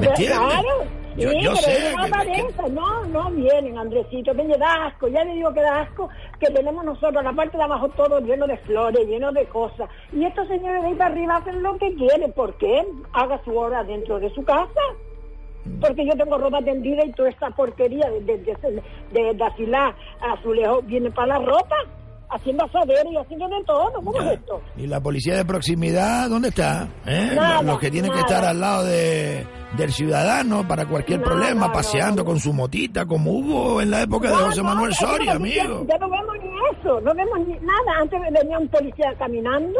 ¿Me entiende? Claro. Yo- sí, yo pero sé que- no, no vienen, Andresito, que da asco, ya le digo que da asco, que tenemos nosotros la parte de abajo todo lleno de flores, lleno de cosas, y estos señores de ahí para arriba hacen lo que quieren, ¿por qué? Haga su hora dentro de su casa, porque yo tengo ropa tendida y toda esta porquería de, de, de, de, de azulejo viene para la ropa, haciendo asadero y haciendo de todo, ¿cómo es esto? ¿Y la policía de proximidad dónde está? ¿Eh? Nada, los, que tienen que estar al lado de, del ciudadano para cualquier Nada, problema, paseando con su motita, como hubo en la época de José Manuel Soria, nosotros ya- amigo. Ya no vemos ni eso, no vemos ni nada. Antes venía un policía caminando,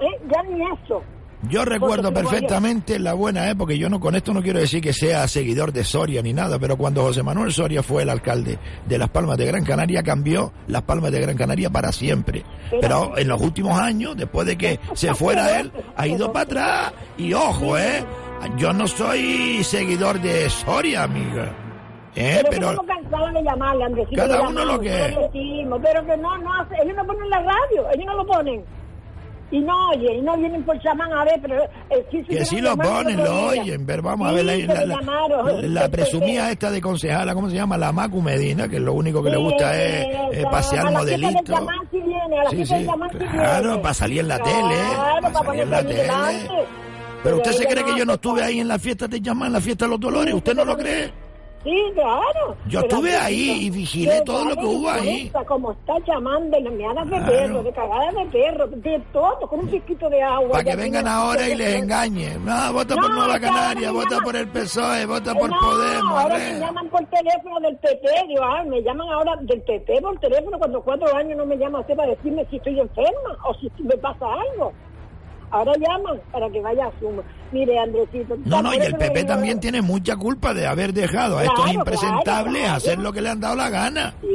¿eh? ya ni eso. Yo recuerdo perfectamente la buena época, y yo no con esto no quiero decir que sea seguidor de Soria ni nada, pero cuando José Manuel Soria fue el alcalde de Las Palmas de Gran Canaria, cambió Las Palmas de Gran Canaria para siempre. Pero en los últimos años, después de que se fuera él, ha ido para atrás. Y ojo, ¿eh? Yo no soy seguidor de Soria, amiga. ¿Eh? pero, Pero cansados de llamarle, Andresito. Cada uno lo que- pero que no, no hace, ellos no ponen la radio, ellos no lo ponen. Y no oyen, y no vienen por chamán a ver, pero eh, sí, que sí lo ponen, lo oyen. Ver, vamos a ver la, la- la- la presumida esta de concejala, ¿cómo se llama? La Macu Medina, que lo único que le gusta es eh, pasear a la fiesta del modelito. chamán sí Sí, claro, para salir en la tele, Claro, para para salir en la tele. delante. Pero usted se cree que yo no estuve ahí en la fiesta de Chamán, en la fiesta de los Dolores, ¿usted no lo cree? Sí, claro. Yo estuve ahí y vigilé todo lo que hubo ahí. Como está llamando de meadas de Claro. perro, de cagadas de perro, de todo, con un piquito de agua. Para que vengan ahora y les engañen. No, vota por No, Nueva que ahora Canaria, vota llaman- por el PSOE, vota por no, Podemos. ahora me llaman por teléfono del PP, digo, ah, me llaman ahora del PP por teléfono cuando cuatro años no me llama usted para decirme si estoy enferma o si me pasa algo. Ahora llaman para que vaya a suma. Mire, Andresito. No, no, y el PP también tiene mucha culpa de haber dejado a estos impresentables hacer lo que le han dado la gana. Sí,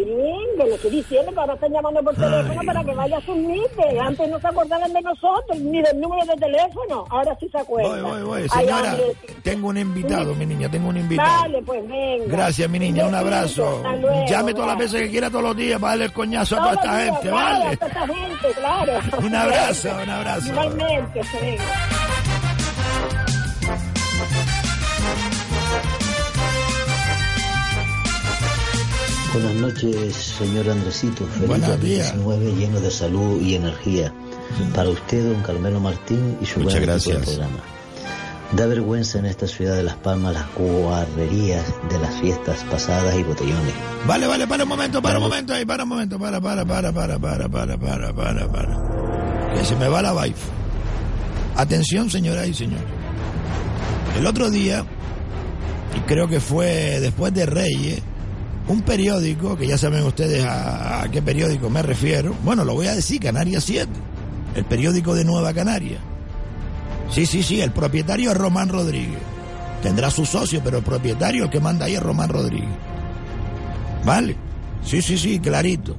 le estoy diciendo que ahora están llamando por teléfono para que vaya a sumirse. Antes no se acordaban de nosotros, ni del número de teléfono. Ahora sí se acuerdan. Voy, voy, voy. Señora, tengo un invitado, mi niña, tengo un invitado. Vale, pues venga. Gracias, mi niña, un abrazo. Llame todas las veces que quiera todos los días para darle el coñazo a toda esta gente, ¿vale? a toda esta gente, claro. Un abrazo, un abrazo. Igualmente, venga. Buenas noches, señor Andresito. Feliz Buenos 2019 lleno de salud y energía. Para usted, don Carmelo Martín y su Muchas gracias. programa. Da vergüenza en esta ciudad de Las Palmas las guarrerías de las fiestas pasadas y botellones. Vale, vale, para un momento, para un momento ahí, para un momento, para, para, para, para, para, para, para, para, para. Que se me va la wife. Atención, señoras y señores. El otro día, y creo que fue después de Reyes, un periódico, que ya saben ustedes a, qué periódico me refiero, bueno, lo voy a decir, Canarias 7, el periódico de Nueva Canaria. Sí, sí, sí, el propietario es Román Rodríguez. Tendrá su socio, pero el propietario, el que manda ahí es Román Rodríguez. ¿Vale? Sí, sí, sí, clarito.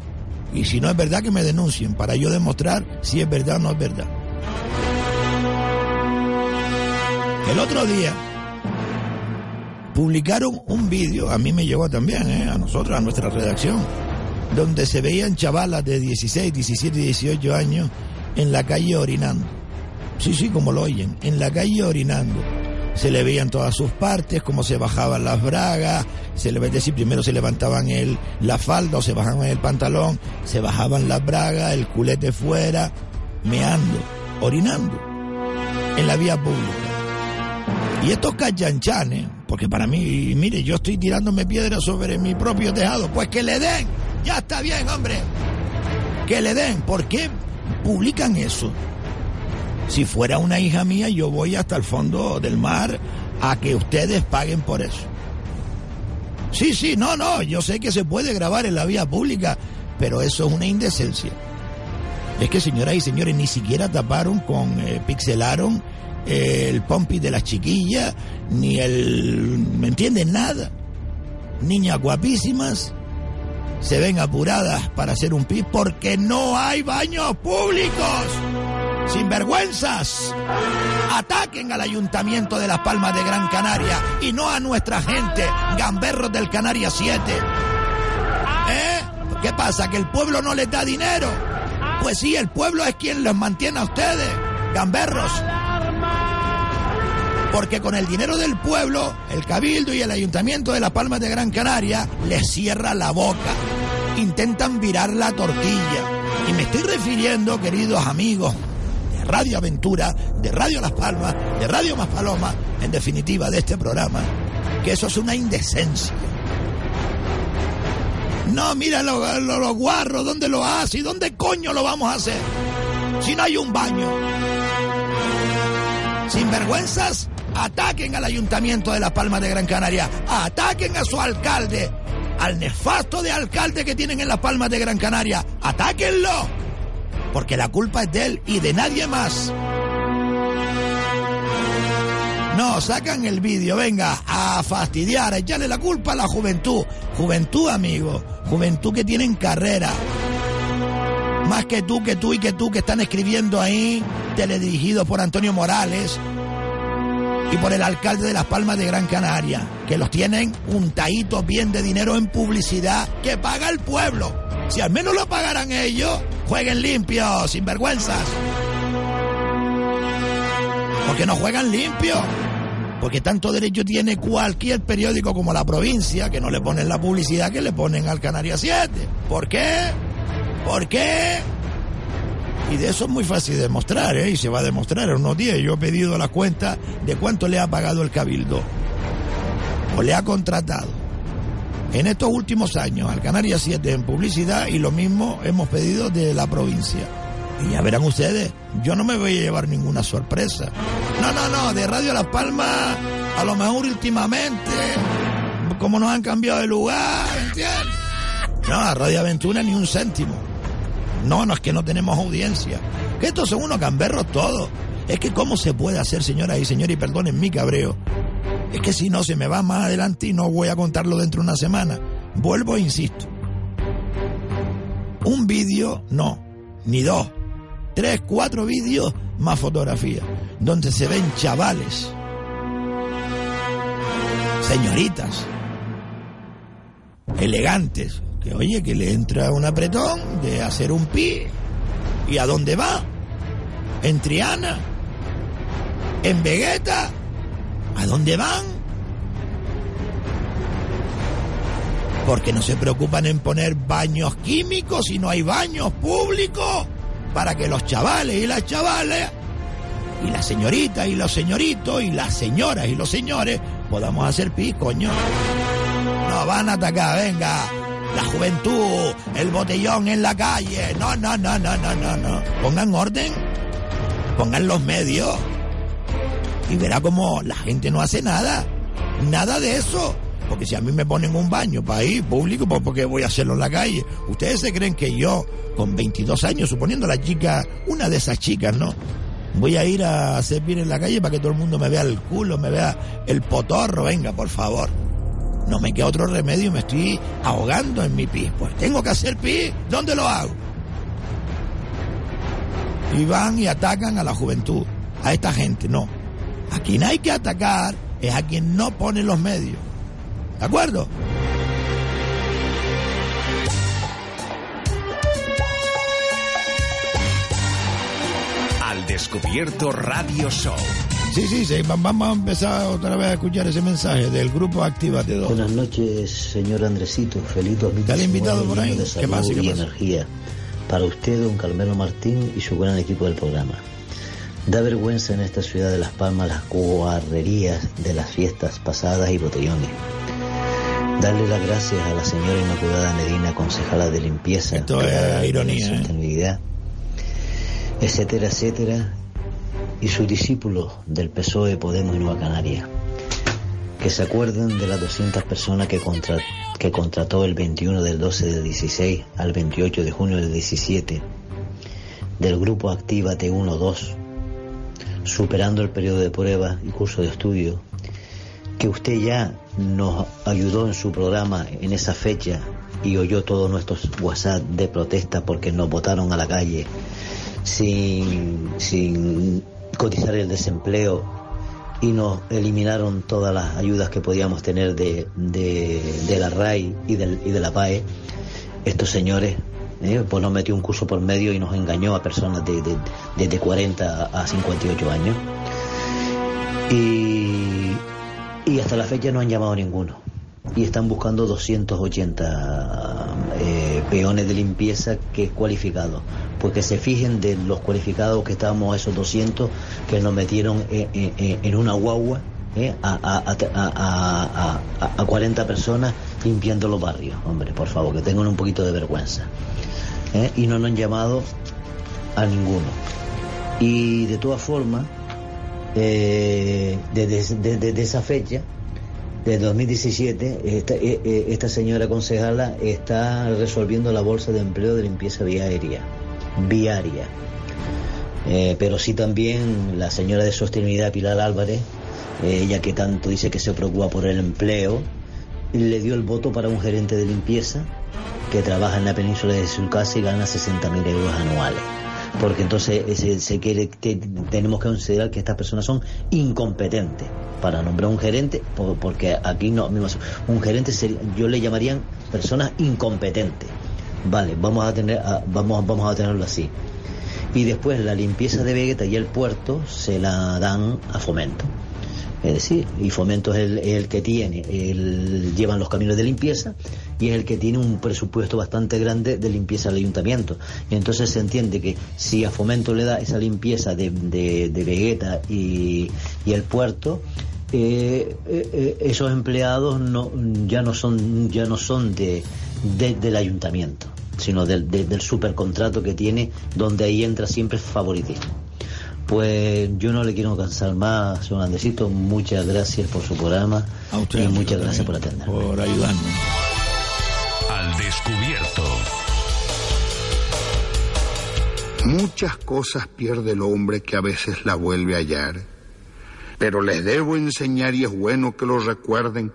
Y si no es verdad, que me denuncien para yo demostrar si es verdad o no es verdad. El otro día publicaron un vídeo, a mí me llegó también, ¿eh? a nosotros, a nuestra redacción, donde se veían chavalas de 16, 17 y 18 años en la calle orinando. Sí, sí, como lo oyen, en la calle orinando. Se le veían todas sus partes, cómo se bajaban las bragas, se le decir, primero se levantaban el, la falda o se bajaban el pantalón, se bajaban las bragas, el culete fuera, meando, orinando, en la vía pública. Y estos cachanchanes, porque para mí, mire, yo estoy tirándome piedras sobre mi propio tejado, pues que le den, ya está bien, hombre, que le den, ¿por qué publican eso? Si fuera una hija mía, yo voy hasta el fondo del mar a que ustedes paguen por eso. Sí, sí, no, no, yo sé que se puede grabar en la vía pública, pero eso es una indecencia. Es que, señoras y señores, ni siquiera taparon con, eh, pixelaron el pompi de las chiquillas, ni el, ¿me entienden? Nada. Niñas guapísimas se ven apuradas para hacer un pis porque no hay baños públicos. Sinvergüenzas, ataquen al ayuntamiento de Las Palmas de Gran Canaria y no a nuestra gente, gamberros del Canaria 7. ¿Eh? ¿Qué pasa? ¿Que el pueblo no les da dinero? Pues sí, el pueblo es quien los mantiene a ustedes, gamberros. Porque con el dinero del pueblo, el Cabildo y el Ayuntamiento de Las Palmas de Gran Canaria les cierra la boca. Intentan virar la tortilla. Y me estoy refiriendo, queridos amigos, de Radio Aventura, de Radio Las Palmas, de Radio Más Paloma, en definitiva de este programa, que eso es una indecencia. No, mira los lo, lo guarros, ¿dónde lo hace? ¿Y dónde coño lo vamos a hacer? Si no hay un baño. Sinvergüenzas, ataquen al ayuntamiento de Las Palmas de Gran Canaria, ataquen a su alcalde, al nefasto de alcalde que tienen en Las Palmas de Gran Canaria, atáquenlo, porque la culpa es de él y de nadie más. No, sacan el vídeo, venga, a fastidiar, a echarle la culpa a la juventud. Juventud, amigo, juventud que tienen carrera. Más que tú, que tú y que tú que están escribiendo ahí, teledirigidos por Antonio Morales y por el alcalde de Las Palmas de Gran Canaria, que los tienen untaditos bien de dinero en publicidad que paga el pueblo. Si al menos lo pagaran ellos, jueguen limpios, sin vergüenzas. Porque no juegan limpio. Porque tanto derecho tiene cualquier periódico como la provincia que no le ponen la publicidad que le ponen al Canaria 7. ¿Por qué? ¿Por qué? Y de eso es muy fácil de demostrar, ¿eh? Y se va a demostrar en unos días. Yo he pedido la cuenta de cuánto le ha pagado el Cabildo. O le ha contratado. En estos últimos años al Canaria 7 en publicidad y lo mismo hemos pedido de la provincia. Y ya verán ustedes, yo no me voy a llevar ninguna sorpresa. No, no, no, de Radio Las Palmas, a lo mejor últimamente, como nos han cambiado de lugar, ¿entiendes? No, a Radio Aventura ni un céntimo. No, no es que no tenemos audiencia. Que estos son unos gamberros todos. Es que cómo se puede hacer, señoras y señores, y perdonen mi cabreo. Es que si no se me va más adelante y no voy a contarlo dentro de una semana. Vuelvo e insisto. Un vídeo, no, ni dos. Tres, cuatro vídeos más fotografías. Donde se ven chavales. Señoritas. Elegantes. Que oye, que le entra un apretón de hacer un pi. ¿Y a dónde va? ¿En Triana? ¿En Vegeta? ¿A dónde van? Porque no se preocupan en poner baños químicos y no hay baños públicos para que los chavales y las chavales y las señoritas y los señoritos y las señoras y los señores podamos hacer pis, coño. Nos van a atacar, venga. La juventud, el botellón en la calle. No, no, no, no, no, no, no. Pongan orden. Pongan los medios. Y verá como la gente no hace nada. Nada de eso. Porque si a mí me ponen un baño para ir público, pues ¿por qué voy a hacerlo en la calle? Ustedes se creen que yo, con 22 años, suponiendo la chica, una de esas chicas, ¿no? Voy a ir a bien en la calle para que todo el mundo me vea el culo, me vea el potorro. Venga, por favor. No me queda otro remedio, me estoy ahogando en mi pis. Pues tengo que hacer pis. ¿Dónde lo hago? Y van y atacan a la juventud, a esta gente. No. A quien hay que atacar es a quien no pone los medios. ¿De acuerdo? Al descubierto Radio Show. Sí, sí, sí, va- vamos a empezar otra vez a escuchar ese mensaje del grupo Actívate 2. Buenas noches, señor Andresito. Feliz 2019. invitado por ahí? de ¿Qué salud pasa, qué y pasa? energía. Para usted, don Carmelo Martín y su gran equipo del programa. Da vergüenza en esta ciudad de Las Palmas las guarrerías de las fiestas pasadas y botellones. Darle las gracias a la señora Inmaculada Medina, concejala de limpieza, Esto es de ironía, ¿eh? sostenibilidad, etcétera, etcétera, y sus discípulos del PSOE, Podemos y Nueva Canaria. que se acuerden de las 200 personas que, contra- que contrató el 21 del 12 del 16 al 28 de junio del 17 del grupo Activa T1-2, superando el periodo de prueba y curso de estudio, que usted ya nos ayudó en su programa en esa fecha y oyó todos nuestros WhatsApp de protesta porque nos votaron a la calle sin, sin cotizar el desempleo y nos eliminaron todas las ayudas que podíamos tener de, de, de la RAI y, del, y de la PAE, estos señores ¿eh? pues nos metió un curso por medio y nos engañó a personas de, de, desde 40 a 58 años. Y, y hasta la fecha no han llamado ninguno. Y están buscando 280 eh, peones de limpieza que es cualificado. Porque se fijen de los cualificados que estábamos esos 200 que nos metieron en, en- en una guagua ¿eh? a, a, a, a- a- a 40 personas limpiando los barrios. Hombre, por favor, que tengan un poquito de vergüenza. ¿eh? Y no nos han llamado a ninguno. Y de todas formas, eh, desde, desde- desde esa fecha, de 2017, esta, eh, eh, esta señora concejala está resolviendo la bolsa de empleo de limpieza viaria. viaria. Eh, pero sí también la señora de sostenibilidad Pilar Álvarez, eh, ella que tanto dice que se preocupa por el empleo, le dio el voto para un gerente de limpieza que trabaja en la península de su casa y gana 60.000 euros anuales. Porque entonces se, se quiere, te- tenemos que considerar que estas personas son incompetentes para nombrar un gerente, por- porque aquí no, un gerente sería- yo le llamarían personas incompetentes. Vale, vamos a tener, vamos, vamos a tenerlo así. Y después la limpieza de Vegeta y el puerto se la dan a fomento. Es decir, y Fomento es el, que tiene, el, llevan los caminos de limpieza y es el que tiene un presupuesto bastante grande de limpieza al ayuntamiento. Y entonces se entiende que si a Fomento le da esa limpieza de, de, de Vegeta y, y el puerto, eh, eh, eh, esos empleados no, ya no son, ya no son de, de- del ayuntamiento, sino del, de- del supercontrato que tiene, donde ahí entra siempre favoritismo. Pues yo no le quiero cansar más, señor Andresito. Muchas gracias por su programa y muchas gracias por atender. Por ayudarnos. Al descubierto. Muchas cosas pierde el hombre que a veces la vuelve a hallar. Pero les debo enseñar y es bueno que lo recuerden.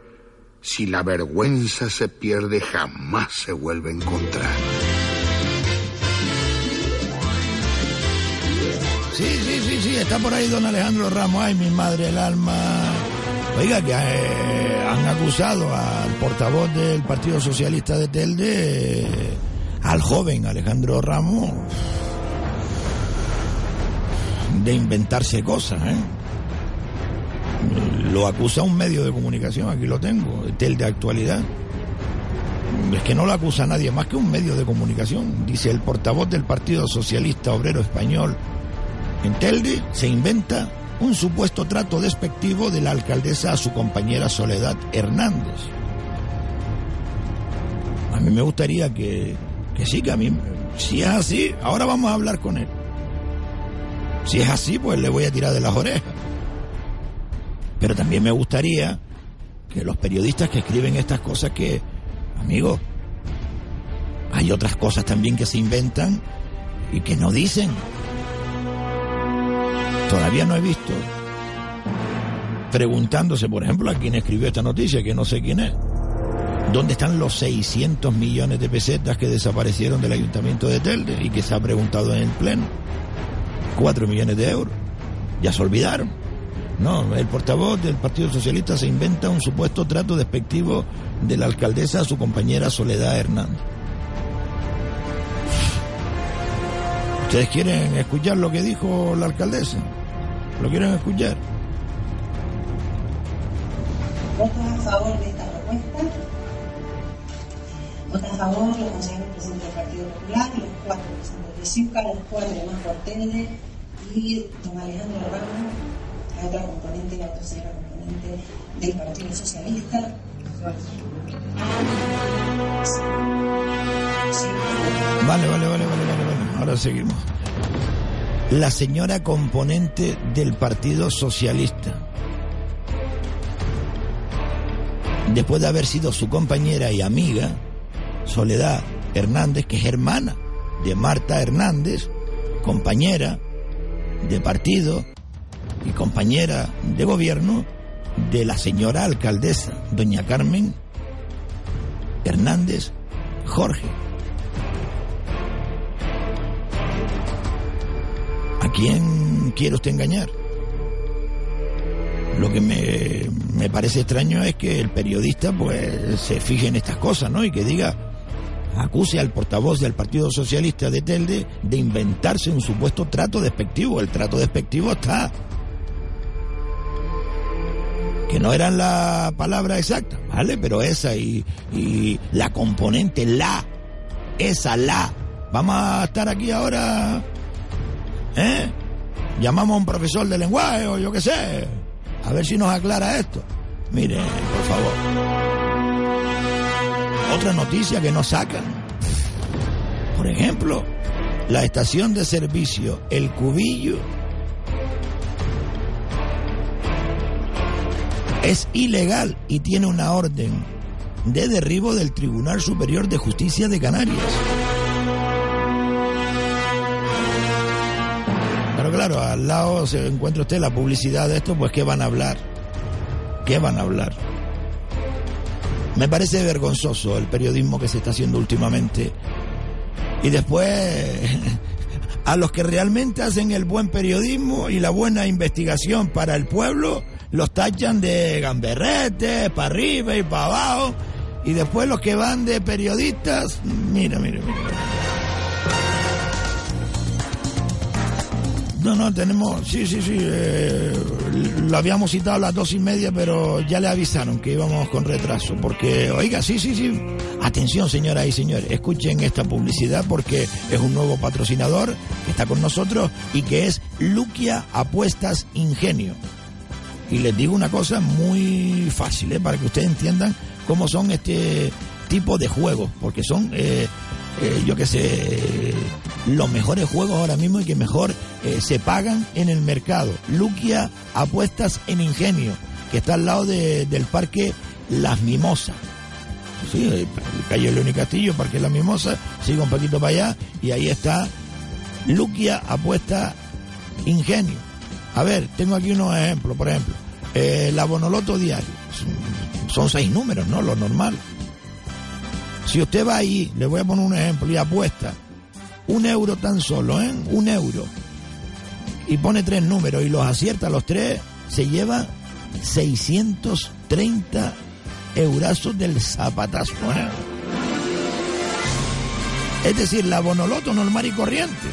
Si la vergüenza se pierde, jamás se vuelve a encontrar. Sí, sí, sí, sí, está por ahí don Alejandro Ramos. Ay, mi madre, el alma. Oiga, que eh, han acusado al portavoz del Partido Socialista de Telde, al joven Alejandro Ramos, de inventarse cosas, ¿eh? Lo acusa un medio de comunicación, aquí lo tengo, Telde Actualidad. Es que no lo acusa nadie más que un medio de comunicación. Dice el portavoz del Partido Socialista Obrero Español, en Telde se inventa un supuesto trato despectivo de la alcaldesa a su compañera Soledad Hernández. A mí me gustaría que, que sí, que a mí, si es así, ahora vamos a hablar con él. Si es así, pues le voy a tirar de las orejas. Pero también me gustaría que los periodistas que escriben estas cosas que, amigo, hay otras cosas también que se inventan y que no dicen. Todavía no he visto. Preguntándose, por ejemplo, a quien escribió esta noticia, que no sé quién es. ¿Dónde están los 600 millones de pesetas que desaparecieron del ayuntamiento de Telde y que se ha preguntado en el pleno? 4 millones de euros. Ya se olvidaron. No, el portavoz del Partido Socialista se inventa un supuesto trato despectivo de la alcaldesa a su compañera Soledad Hernández. ¿Ustedes quieren escuchar lo que dijo la alcaldesa? ¿Lo quieren escuchar? ¿Votas a favor de esta propuesta? ¿Votan a favor los consejeros presidentes del Partido Popular, los cuatro presidentes de CIUCA, los cuatro más por Telde y don Alejandro Ramos, la otra componente, la señora componente del Partido Socialista? Vale, vale, vale, vale, vale, vale. Ahora seguimos. La señora componente del Partido Socialista. después de haber sido su compañera y amiga, Soledad Hernández, que es hermana de Marta Hernández, compañera de partido y compañera de gobierno de la señora alcaldesa, doña Carmen Hernández Jorge. Quién quiere usted engañar? Lo que me, me parece extraño es que el periodista pues se fije en estas cosas, ¿no? Y que diga, acuse al portavoz del Partido Socialista de Telde de inventarse un supuesto trato despectivo. El trato despectivo está. Que no eran la palabra exacta, ¿vale? Pero esa y, y la componente, la, esa, la. Vamos a estar aquí ahora, ¿eh? Llamamos a un profesor de lenguaje o yo qué sé. A ver si nos aclara esto. Mire, por favor. Otra noticia que nos sacan. Por ejemplo, la estación de servicio El Cubillo es ilegal y tiene una orden de derribo del Tribunal Superior de Justicia de Canarias. Se encuentra usted la publicidad de esto, pues ¿qué van a hablar? ¿Qué van a hablar? Me parece vergonzoso el periodismo que se está haciendo últimamente. Y después, a los que realmente hacen el buen periodismo y la buena investigación para el pueblo, los tachan de gamberrete, para arriba y para abajo. Y después los que van de periodistas, mira, mira, mira. No, no, tenemos, sí, sí, sí, eh, lo habíamos citado a las dos y media, pero ya le avisaron que íbamos con retraso, porque, oiga, sí, sí, sí, atención señoras y señores, escuchen esta publicidad porque es un nuevo patrocinador que está con nosotros y que es Luquia Apuestas Ingenio. Y les digo una cosa muy fácil, ¿eh? para que ustedes entiendan cómo son este tipo de juegos, porque son, eh, eh, yo qué sé, los mejores juegos ahora mismo y que mejor eh, se pagan en el mercado. Luquia Apuestas en Ingenio, que está al lado de- del parque Las Mimosas. Sí, el calle León y Castillo, Parque Las Mimosas, sigo un poquito para allá y ahí está Luquia Apuesta Ingenio. A ver, tengo aquí unos ejemplos, por ejemplo, eh, la Bonoloto Diario, son seis números, ¿no? Lo normal. Si usted va ahí, le voy a poner un ejemplo y apuesta un euro tan solo, ¿eh? Un euro. Y pone tres números y los acierta los tres, se lleva 630 eurazos del zapatazo. ¿eh? Es decir, la bonoloto normal y corriente.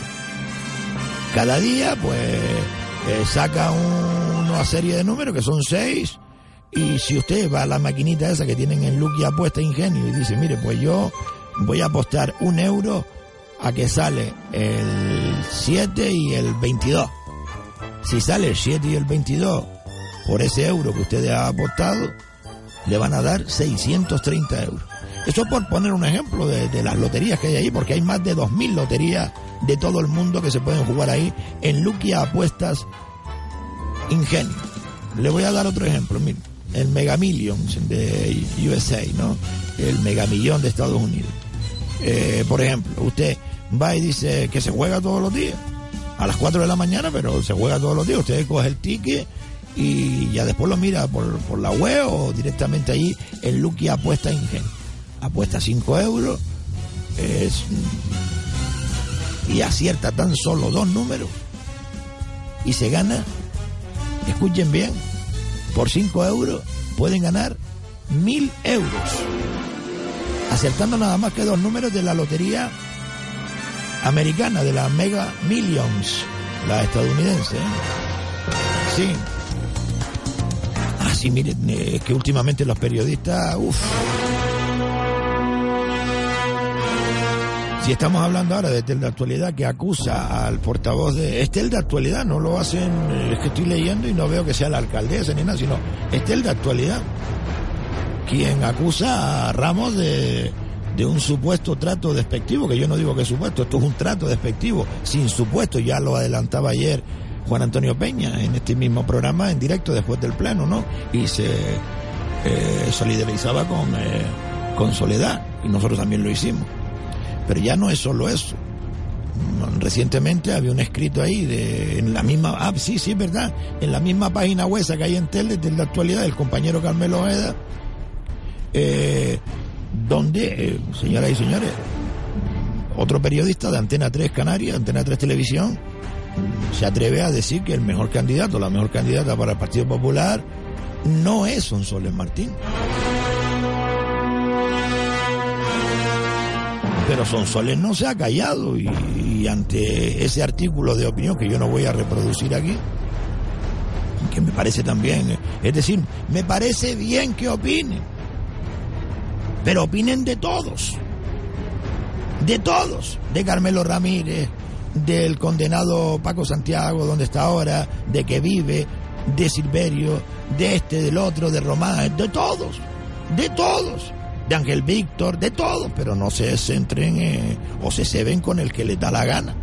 Cada día, pues, eh, saca un- una serie de números que son seis. Y si usted va a la maquinita esa que tienen en Lucky Apuesta Ingenio y dice, mire, pues yo voy a apostar un euro a que sale el 7 y el 22. Si sale el 7 y el 22 por ese euro que usted ha apostado, le van a dar 630 euros. Eso por poner un ejemplo de, de las loterías que hay ahí, porque hay más de 2.000 loterías de todo el mundo que se pueden jugar ahí en Luquia Apuestas Ingenio. Le voy a dar otro ejemplo, mire, el Mega Millions de USA, ¿no? El Mega Millón de Estados Unidos. Eh, por ejemplo, usted va y dice que se juega todos los días, a las 4 de la mañana, pero se juega todos los días. Usted coge el ticket y ya después lo mira por, por la web o directamente ahí en Lucky Apuesta Ingenio. Apuesta 5 euros y acierta tan solo dos números y se gana, escuchen bien, por 5 euros pueden ganar mil euros acertando nada más que dos números de la lotería americana, de la Mega Millions, la estadounidense. ¿eh? Sí. Ah, sí, miren, eh, que últimamente los periodistas, uff. Si estamos hablando ahora de Tel de Actualidad que acusa al portavoz de... Es Tel de Actualidad, no lo hacen... eh, Es que estoy leyendo y no veo que sea la alcaldesa ni nada, sino es Tel de Actualidad quien acusa a Ramos de, de un supuesto trato despectivo, que yo no digo que es supuesto, esto es un trato despectivo, sin supuesto, ya lo adelantaba ayer Juan Antonio Peña en este mismo programa en directo después del pleno, ¿no? Y se eh, solidarizaba con, eh, con Soledad y nosotros también lo hicimos. Pero ya no es solo eso. Recientemente había un escrito ahí de, en la misma, ah, sí, sí, es verdad, en la misma página web que hay en Tele de la actualidad del compañero Carmelo Ojeda, eh, donde, eh, señoras y señores, otro periodista de Antena 3 Canarias, Antena 3 Televisión, se atreve a decir que el mejor candidato, la mejor candidata para el Partido Popular, no es Sonsoles Martín. Pero Sonsoles no se ha callado y, y ante ese artículo de opinión que yo no voy a reproducir aquí, que me parece también, es decir, me parece bien que opinen, pero opinen de todos, de todos, de Carmelo Ramírez, del condenado Paco Santiago, donde está ahora, de que vive, de Silverio, de este, del otro, de Román, de todos, de todos, de Ángel Víctor, de todos, pero no se centren o se ceben con el que les da la gana.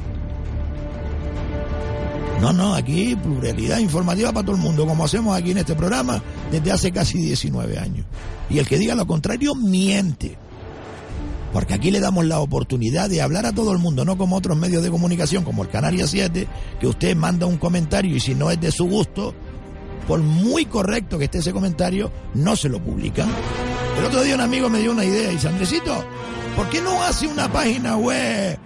No, no, aquí pluralidad informativa para todo el mundo, como hacemos aquí en este programa desde hace casi 19 años. Y el que diga lo contrario miente. Porque aquí le damos la oportunidad de hablar a todo el mundo, no como otros medios de comunicación, como el Canarias 7, que usted manda un comentario y si no es de su gusto, por muy correcto que esté ese comentario, no se lo publican. El otro día un amigo me dio una idea y dice, Andresito, ¿por qué no hace una página web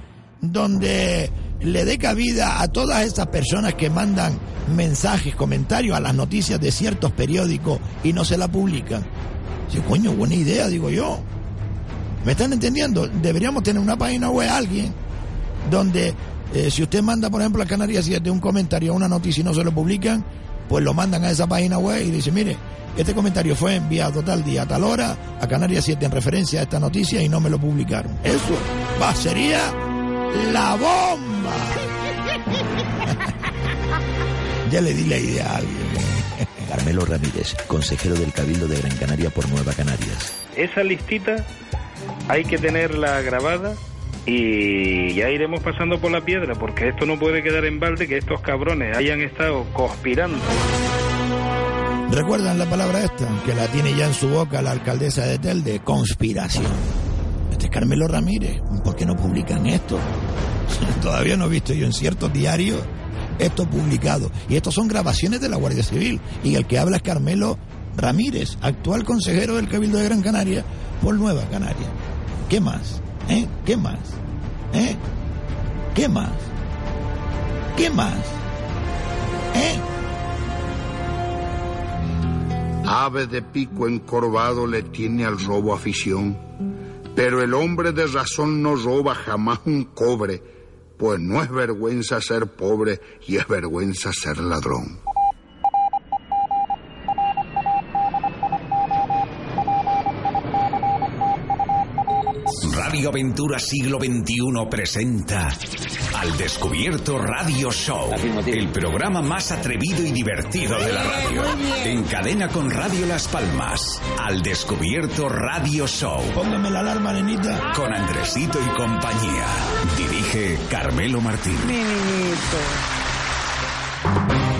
donde le dé cabida a todas esas personas que mandan mensajes, comentarios a las noticias de ciertos periódicos y no se la publican? Dice, coño, buena idea, digo yo. ¿Me están entendiendo? Deberíamos tener una página web, alguien, donde eh, si usted manda, por ejemplo, a Canarias 7 un comentario a una noticia y no se lo publican, pues lo mandan a esa página web y dice, mire, este comentario fue enviado tal día, a tal hora, a Canarias 7 en referencia a esta noticia y no me lo publicaron. Eso va, sería la bomba. ya le di la idea a alguien. Carmelo Ramírez, consejero del Cabildo de Gran Canaria por Nueva Canarias. Esa listita hay que tenerla grabada y ya iremos pasando por la piedra, porque esto no puede quedar en balde que estos cabrones hayan estado conspirando. ¿Recuerdan la palabra esta? Que la tiene ya en su boca la alcaldesa de Telde, conspiración. Este es Carmelo Ramírez. ¿Por qué no publican esto? Todavía no he visto yo en ciertos diarios esto publicado. Y estos son grabaciones de la Guardia Civil. Y el que habla es Carmelo Ramírez, actual consejero del Cabildo de Gran Canaria por Nueva Canaria. ¿Qué más? ¿Eh? ¿Qué más? ¿Eh? ¿Qué más? ¿Qué más? ¿Eh? Ave de pico encorvado le tiene al robo afición, pero el hombre de razón no roba jamás un cobre, pues no es vergüenza ser pobre y es vergüenza ser ladrón. Radio Aventura Siglo XXI presenta Al Descubierto Radio Show, el programa más atrevido y divertido de la radio. En cadena con Radio Las Palmas, Al Descubierto Radio Show. Póngame la alarma, nenita. Con Andresito y compañía. Dirige Carmelo Martín.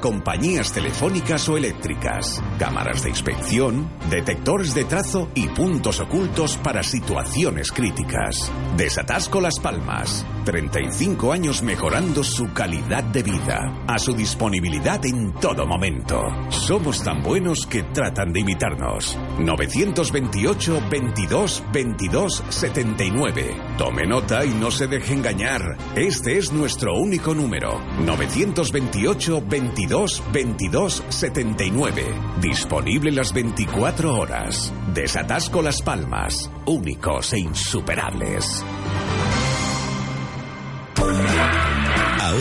compañías telefónicas o eléctricas, cámaras de inspección, detectores de trazo y puntos ocultos para situaciones críticas. Desatasco Las Palmas. 35 años mejorando su calidad de vida. A su disponibilidad en todo momento. Somos tan buenos que tratan de imitarnos. 928 22 22 79. Tome nota y no se deje engañar. Este es nuestro único número. 928 22 22 79. Disponible las 24 horas. Desatasco Las Palmas. Únicos e insuperables.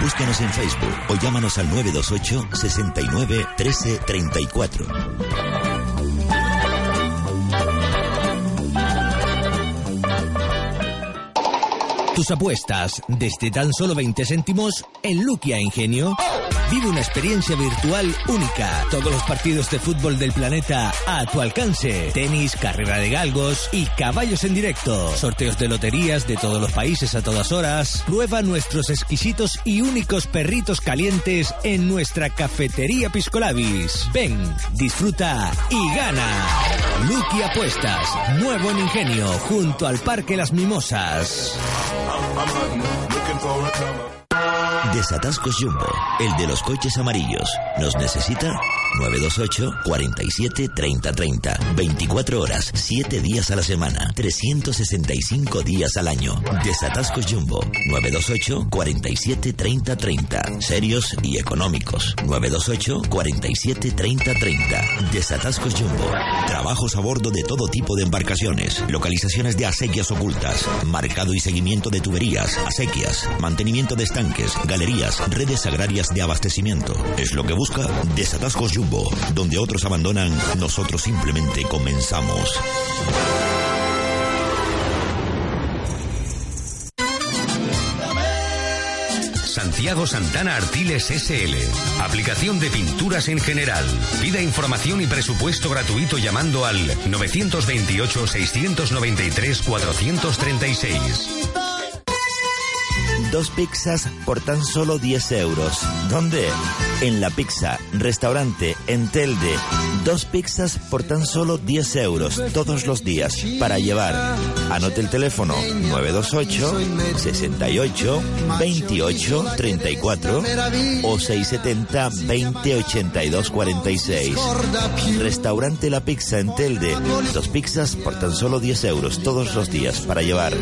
Búscanos en Facebook o llámanos al 928 69 13 34. Tus apuestas desde tan solo 20 céntimos en Luquia Ingenio. Vive una experiencia virtual única. Todos los partidos de fútbol del planeta a tu alcance. Tenis, carrera de galgos y caballos en directo. Sorteos de loterías de todos los países a todas horas. Prueba nuestros exquisitos y únicos perritos calientes en nuestra cafetería Piscolabis. Ven, disfruta y gana. Lucky Apuestas, nuevo en Ingenio, junto al Parque Las Mimosas. Desatascos Jumbo, el de los coches amarillos. ¿Nos necesita? 928 47 30 30. 24 horas, 7 días a la semana, 365 días al año. Desatascos Jumbo, 928 47 30 30. Serios y económicos. 928 47 30 30. Desatascos Jumbo. Trabajos a bordo de todo tipo de embarcaciones. Localizaciones de acequias ocultas. Marcado y seguimiento de tuberías, acequias. Mantenimiento de estanques, galerías, redes agrarias de abastecimiento. Es lo que busca Desatascos Jumbo. Donde otros abandonan, nosotros simplemente comenzamos. Santiago Santana Artiles SL. Aplicación de pinturas en general. Pida información y presupuesto gratuito llamando al 928-693-436. Dos pizzas por tan solo 10 euros. ¿Dónde? En La Pizza, restaurante en Telde. Dos pizzas por tan solo 10 euros todos los días para llevar. Anote el teléfono 928 68 28 34 o 670 20 82 46. Restaurante La Pizza en Telde. Dos pizzas por tan solo 10 euros todos los días para llevar.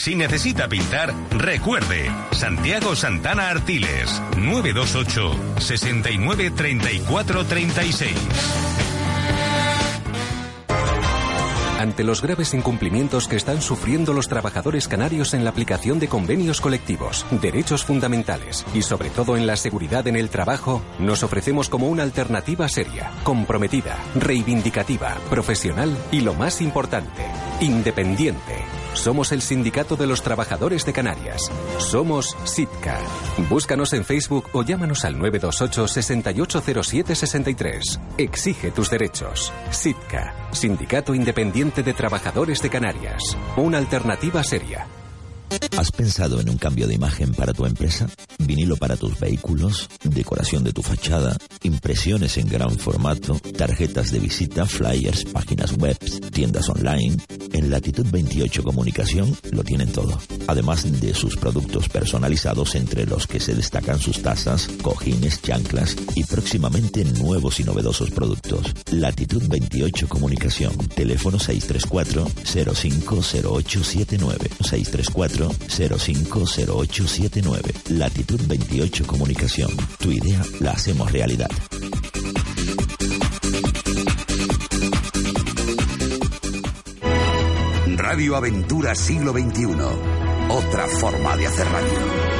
Si necesita pintar, recuerde, Santiago Santana Artiles, 928 69 34 36. Ante los graves incumplimientos que están sufriendo los trabajadores canarios en la aplicación de convenios colectivos, derechos fundamentales y sobre todo en la seguridad en el trabajo, nos ofrecemos como una alternativa seria, comprometida, reivindicativa, profesional y lo más importante, independiente. Somos el Sindicato de los Trabajadores de Canarias. Somos SITCA. Búscanos en Facebook o llámanos al 928 680763. Exige tus derechos. SITCA, Sindicato Independiente de Trabajadores de Canarias. Una alternativa seria. ¿Has pensado en un cambio de imagen para tu empresa? ¿Vinilo para tus vehículos? ¿Decoración de tu fachada? ¿Impresiones en gran formato? ¿Tarjetas de visita? ¿Flyers? ¿Páginas web? ¿Tiendas online? En Latitud 28 Comunicación lo tienen todo. Además de sus productos personalizados entre los que se destacan sus tazas, cojines, chanclas y próximamente nuevos y novedosos productos. Latitud 28 Comunicación. Teléfono 634 050879 634 050879. Latitud 28 Comunicación. Tu idea la hacemos realidad. Radio Aventura Siglo XXI. Otra forma de hacer radio.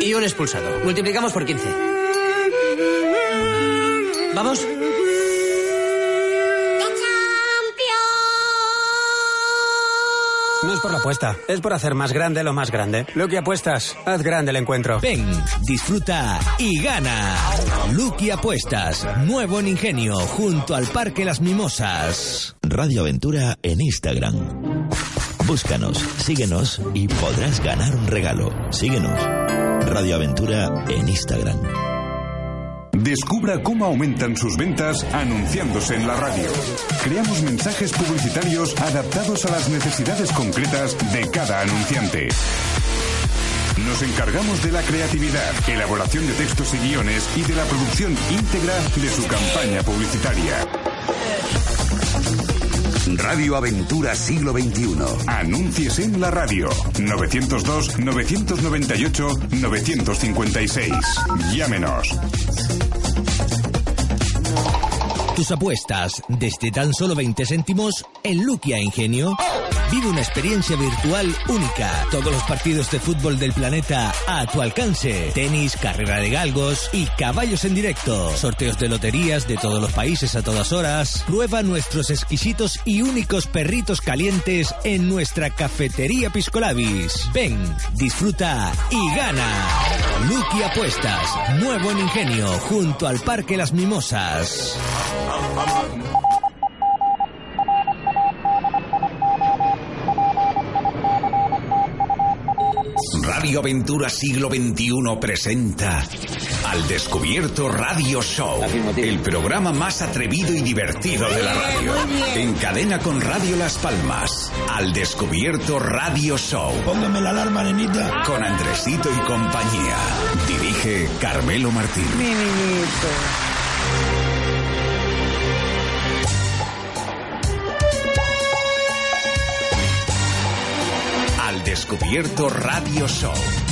Y un expulsado. Multiplicamos por 15. ¿Vamos? No es por la apuesta, es por hacer más grande lo más grande. Lucky Apuestas, haz grande el encuentro. Ven, disfruta y gana. Lucky Apuestas, nuevo en Ingenio, junto al Parque Las Mimosas. Radio Aventura en Instagram. Búscanos, síguenos y podrás ganar un regalo. Síguenos. Radio Aventura en Instagram. Descubra cómo aumentan sus ventas anunciándose en la radio. Creamos mensajes publicitarios adaptados a las necesidades concretas de cada anunciante. Nos encargamos de la creatividad, elaboración de textos y guiones y de la producción íntegra de su campaña publicitaria. Radio Aventura Siglo XXI. Anúnciese en la radio. 902-998-956. Llámenos. Tus apuestas desde tan solo 20 céntimos en Luquia Ingenio. Vive una experiencia virtual única. Todos los partidos de fútbol del planeta a tu alcance. Tenis, carrera de galgos y caballos en directo. Sorteos de loterías de todos los países a todas horas. Prueba nuestros exquisitos y únicos perritos calientes en nuestra cafetería Piscolabis. Ven, disfruta y gana. Lucky Apuestas, nuevo en Ingenio, junto al Parque Las Mimosas. Radio Aventura Siglo XXI presenta Al Descubierto Radio Show, el programa más atrevido y divertido de la radio. En cadena con Radio Las Palmas, Al Descubierto Radio Show. Póngame la alarma, nenita. Con Andresito y compañía. Dirige Carmelo Martín. Mi niñito. Descubierto Radio Show.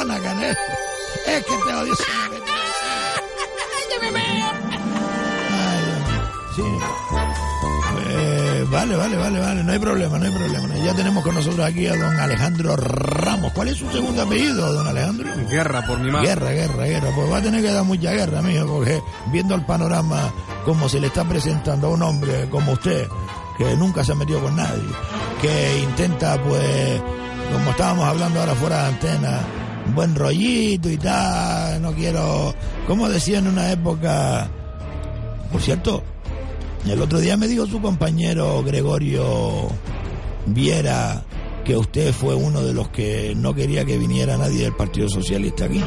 Perdona, Canelo. Es que te odio. Sí. Eh, vale, vale, vale, vale, no hay problema, no hay problema. Ya tenemos con nosotros aquí a don Alejandro Ramos. ¿Cuál es su segundo apellido, don Alejandro? Guerra por mi madre. Guerra, guerra, guerra. Pues va a tener que dar mucha guerra, mijo, porque viendo el panorama como se le está presentando a un hombre como usted, que nunca se ha metido con nadie, que intenta, pues, como estábamos hablando ahora fuera de antena, un buen rollito y tal, no quiero, como decía en una época, por cierto, el otro día me dijo su compañero Gregorio Viera que usted fue uno de los que no quería que viniera nadie del Partido Socialista aquí.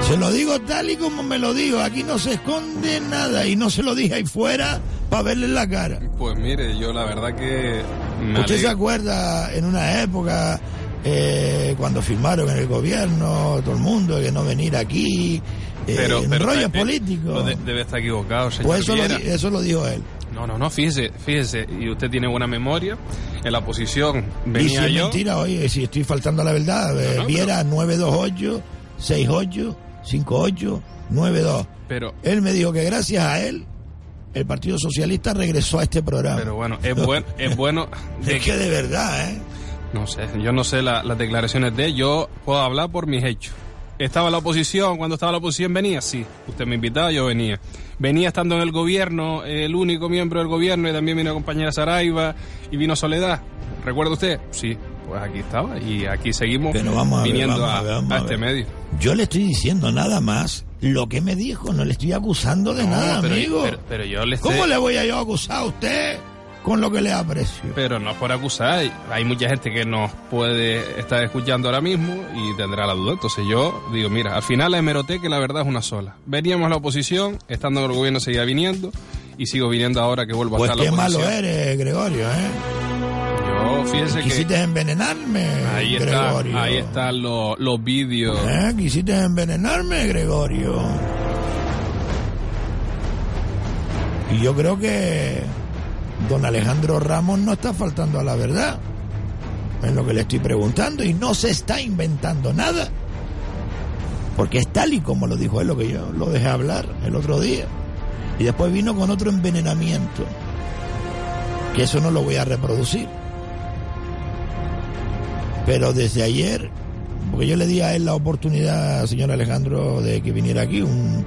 Se lo digo tal y como me lo digo, aquí no se esconde nada y no se lo dije ahí fuera para verle la cara. Pues mire, yo la verdad que... me ¿Usted se acuerda en una época eh, cuando firmaron en el gobierno todo el mundo que no venir aquí? Eh, Pero, en pero rollo eh, político. lo de- debe estar equivocado, señor Pues eso lo, eso lo dijo él. No, no, no, fíjese, fíjese, y usted tiene buena memoria. En la Y si venía es yo. mentira, oye, si estoy faltando a la verdad, eh, No, no, Viera 928 68 58 92. Pero, Él me dijo que gracias a él el Partido Socialista regresó a este programa. pero bueno, es, buen, es bueno. Es que de verdad, ¿eh? No sé, yo no sé la- las declaraciones de él, yo puedo hablar por mis hechos. ¿Estaba la oposición? Cuando estaba la oposición venía? Sí. Usted me invitaba, yo venía. Venía estando en el gobierno, el único miembro del gobierno, y también vino compañera Saraiva, y vino Soledad. ¿Recuerda usted? Sí, pues aquí estaba, y aquí seguimos Pero vamos a ver, viniendo vamos a, a ver, vamos a a este medio. Yo le estoy diciendo nada más lo que me dijo, no le estoy acusando de No, nada, pero, amigo. pero- pero yo le estoy- ¿Cómo le voy a yo acusar a usted con lo que le aprecio? Pero no es por acusar, hay mucha gente que nos puede estar escuchando ahora mismo y tendrá la duda. Entonces yo digo, mira, al final la hemeroteca la verdad es una sola. Veníamos a la oposición, estando en el gobierno seguía viniendo y sigo viniendo ahora que vuelvo Pues a estar qué la malo oposición. eres, Gregorio, ¿eh? Yo, fíjese que Quisiste envenenarme, ahí, está, ahí están los, los vídeos. ¿Eh? Quisiste envenenarme, Gregorio. Y yo creo que don Alejandro Ramos no está faltando a la verdad. Es lo que le estoy preguntando y no se está inventando nada. Porque es tal y como lo dijo él, lo que yo lo dejé hablar el otro día. Y después vino con otro envenenamiento. Que eso no lo voy a reproducir. Pero desde ayer, porque yo le di a él la oportunidad, señor Alejandro, de que viniera aquí un,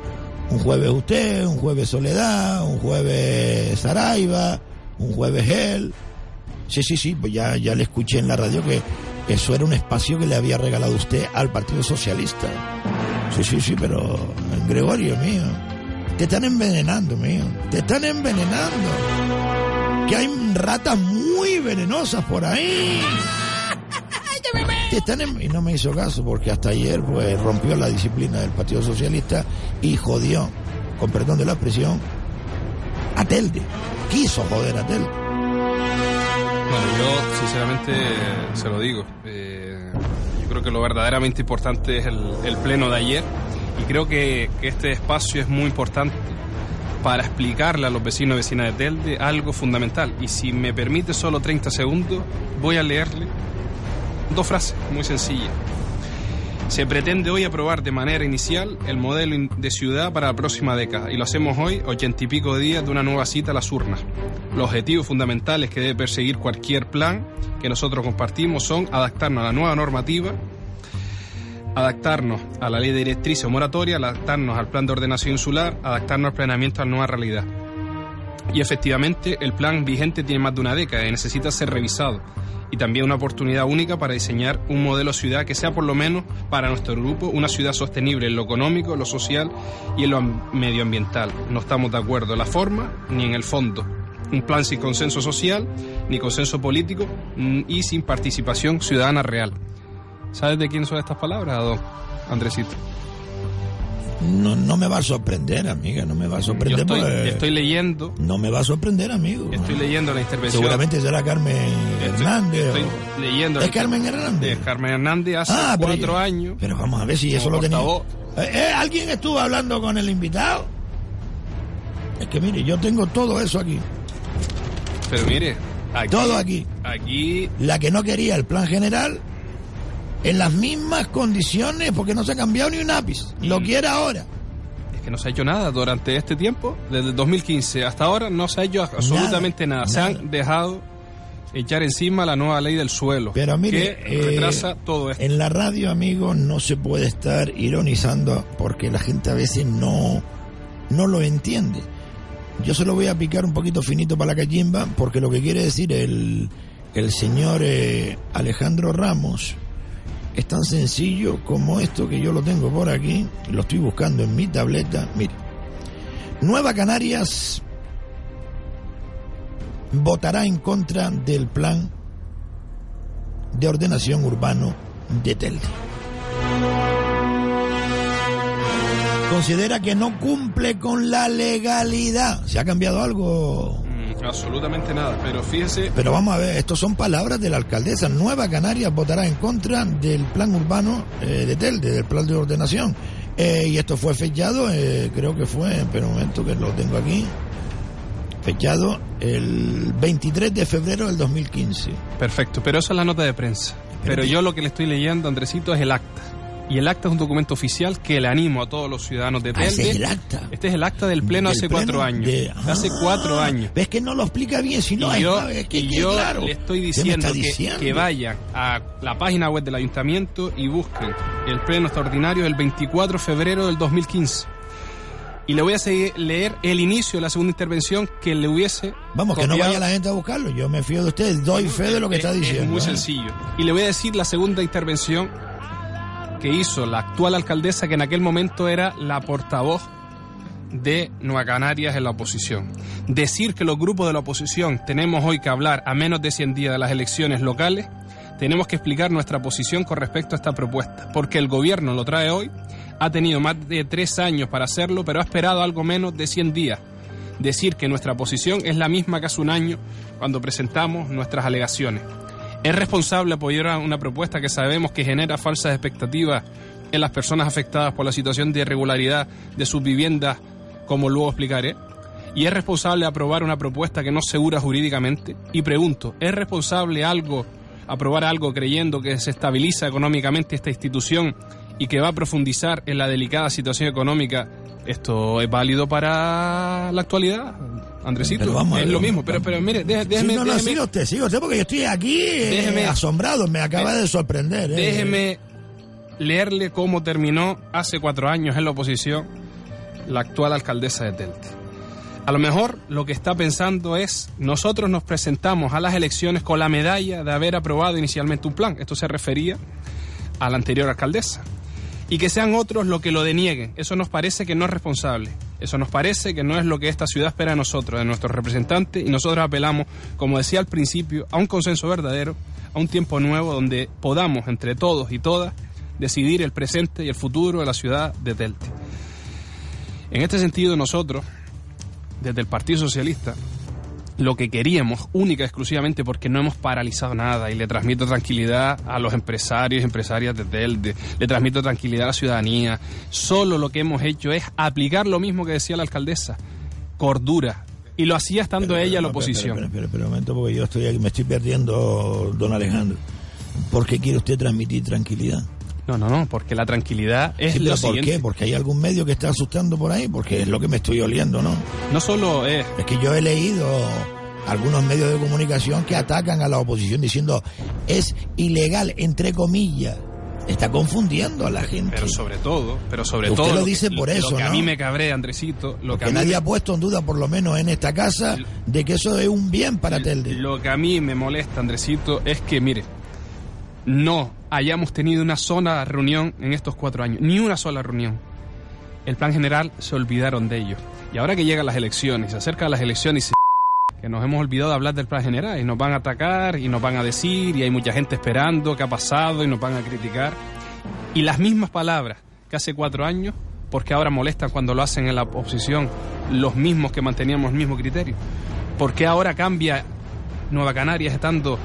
un jueves usted, un jueves Soledad, un jueves Saraiva, un jueves él. Sí, sí, sí, pues ya, ya le escuché en la radio que eso era un espacio que le había regalado usted al Partido Socialista. Sí, sí, sí, pero Gregorio mío, te están envenenando, mío, te están envenenando. Que hay ratas muy venenosas por ahí. Te están en- Y no me hizo caso porque hasta ayer pues rompió la disciplina del Partido Socialista y jodió, con perdón de la expresión, a Telde. Quiso joder a Telde. Bueno, yo sinceramente se lo digo. eh, yo creo que lo verdaderamente importante es el, el pleno de ayer y creo que, que este espacio es muy importante para explicarle a los vecinos y vecinas de Telde algo fundamental. Y si me permite solo 30 segundos, voy a leerle dos frases muy sencillas. Se pretende hoy aprobar de manera inicial el modelo de ciudad para la próxima década y lo hacemos hoy, ochenta y pico días de una nueva cita a las urnas. Los objetivos fundamentales que debe perseguir cualquier plan que nosotros compartimos son adaptarnos a la nueva normativa, adaptarnos a la ley de directriz o moratoria, adaptarnos al plan de ordenación insular, adaptarnos al planeamiento a la nueva realidad. Y efectivamente, el plan vigente tiene más de una década y necesita ser revisado. Y también una oportunidad única para diseñar un modelo ciudad que sea, por lo menos para nuestro grupo, una ciudad sostenible en lo económico, lo social y en lo am- medioambiental. No estamos de acuerdo en la forma ni en el fondo. Un plan sin consenso social, ni consenso político mm, y sin participación ciudadana real. ¿Sabes de quién son estas palabras, don Andresito? No, no me va a sorprender, amiga, no me va a sorprender. Yo estoy, porque- estoy leyendo, No me va a sorprender, amigo. estoy leyendo la intervención. Seguramente será Carmen Hernández. Estoy o- leyendo. ¿Es Carmen Hernández? Es Carmen Hernández hace Ah, cuatro años. Pero vamos a ver si eso lo tenía. Eh, eh, ¿Alguien estuvo hablando con el invitado? Es que mire, yo tengo todo eso aquí. Pero mire, aquí, Todo aquí. Aquí, La que no quería el plan general, en las mismas condiciones, porque no se ha cambiado ni un ápice. Lo quiere ahora. es que no se ha hecho nada durante este tiempo, desde el 2015 hasta ahora, no se ha hecho absolutamente nada. Se han dejado echar encima la nueva ley del suelo, Pero mire, que eh, retrasa todo esto. En la radio, amigo, no se puede estar ironizando porque la gente a veces no, no lo entiende. Yo se lo voy a picar un poquito finito para la cachimba porque lo que quiere decir el, el señor eh, Alejandro Ramos es tan sencillo como esto que yo lo tengo por aquí, lo estoy buscando en mi tableta. Mire, Nueva Canarias votará en contra del plan de ordenación urbano de Telde. Considera que no cumple con la legalidad. ¿Se ha cambiado algo? Absolutamente nada, pero fíjese, Pero vamos a ver, estos son palabras de la alcaldesa. Nueva Canarias votará en contra del plan urbano eh, de Telde, del plan de ordenación. Eh, y esto fue fechado, eh, creo que fue, pero un momento que lo tengo aquí, fechado el 23 de febrero del 2015. perfecto, pero esa es la nota de prensa. Pero yo lo que le estoy leyendo, Andresito, es el acta. Y el acta es un documento oficial que le animo a todos los ciudadanos de Ah, Telde. es el acta. Este es el acta del pleno Del hace pleno cuatro años. de- hace Ah, cuatro años. ¿Ves que no lo explica bien? Si no, y es- yo, es que- y yo claro. le estoy ¿Qué me diciendo que, diciendo? que vayan a la página web del ayuntamiento y busquen el pleno extraordinario del 24 de febrero del 2015. Y le voy a seguir, leer el inicio de la segunda intervención que le hubiese. Vamos, que no vaya la gente a buscarlo. Yo me fío de usted, doy fe de lo que Es- está es diciendo. muy ¿eh? sencillo. Y le voy a decir la segunda intervención que hizo la actual alcaldesa, que en aquel momento era la portavoz de Nueva Canarias en la oposición. Decir que los grupos de la oposición tenemos hoy que hablar a menos de 100 días de las elecciones locales, tenemos que explicar nuestra posición con respecto a esta propuesta, porque el gobierno lo trae hoy, ha tenido más de tres años para hacerlo, pero ha esperado algo menos de 100 días. Decir que nuestra posición es la misma que hace un año cuando presentamos nuestras alegaciones. ¿Es responsable apoyar una propuesta que sabemos que genera falsas expectativas en las personas afectadas por la situación de irregularidad de sus viviendas, como luego explicaré? ¿Y es responsable aprobar una propuesta que no segura jurídicamente? Y pregunto, ¿es responsable algo, aprobar algo creyendo que se estabiliza económicamente esta institución y que va a profundizar en la delicada situación económica? ¿Esto es válido para la actualidad? Andresito, Pero vamos es lo mismo, pero, pero mire, déjeme, Sí, no, no, déjeme- siga usted, siga usted, porque yo estoy aquí eh, asombrado, me acaba de sorprender. eh. Déjeme leerle cómo terminó hace cuatro años en la oposición la actual alcaldesa de Telte. A lo mejor lo que está pensando es, nosotros nos presentamos a las elecciones con la medalla de haber aprobado inicialmente un plan. Esto se refería a la anterior alcaldesa. Y que sean otros los que lo denieguen. Eso nos parece que no es responsable. Eso nos parece que no es lo que esta ciudad espera de nosotros, de nuestros representantes. Y nosotros apelamos, como decía al principio, a un consenso verdadero, a un tiempo nuevo donde podamos, entre todos y todas, decidir el presente y el futuro de la ciudad de Telte. En este sentido, nosotros, desde el Partido Socialista, lo que queríamos, única y exclusivamente porque no hemos paralizado nada y le transmito tranquilidad a los empresarios y empresarias de Telde, le transmito tranquilidad a la ciudadanía. Solo lo que hemos hecho es aplicar lo mismo que decía la alcaldesa, cordura. Y lo hacía estando ella en la No, oposición. Pero, pero, pero, un momento, porque yo estoy aquí, me estoy perdiendo, don Alejandro. ¿Por qué quiere usted transmitir tranquilidad? No, no, no, porque la tranquilidad es Sí, lo ¿Por siguiente. qué? Porque hay algún medio que está asustando por ahí, porque es lo que me estoy oliendo, ¿no? No solo es... Es que yo he leído algunos medios de comunicación que atacan a la oposición diciendo es ilegal, entre comillas. Está confundiendo a la gente. Pero sobre todo, pero sobre Usted todo... lo que- dice por eso, Lo que a mí me cabré, Andresito, lo que, Porque a mí nadie me- ha puesto en duda, por lo menos en esta casa, de que eso es un bien para Telde. Lo que a mí me molesta, Andresito, es que, mire, no hayamos tenido una sola reunión en estos cuatro años, ni una sola reunión. El plan general se olvidaron de ello. Y ahora que llegan las elecciones, se acercan las elecciones y se que nos hemos olvidado de hablar del plan general y nos van a atacar y nos van a decir y hay mucha gente esperando qué ha pasado y nos van a criticar. Y las mismas palabras que hace cuatro años, porque ahora molestan cuando lo hacen en la oposición los mismos que manteníamos el mismo criterio. porque ahora cambia Nueva Canarias estando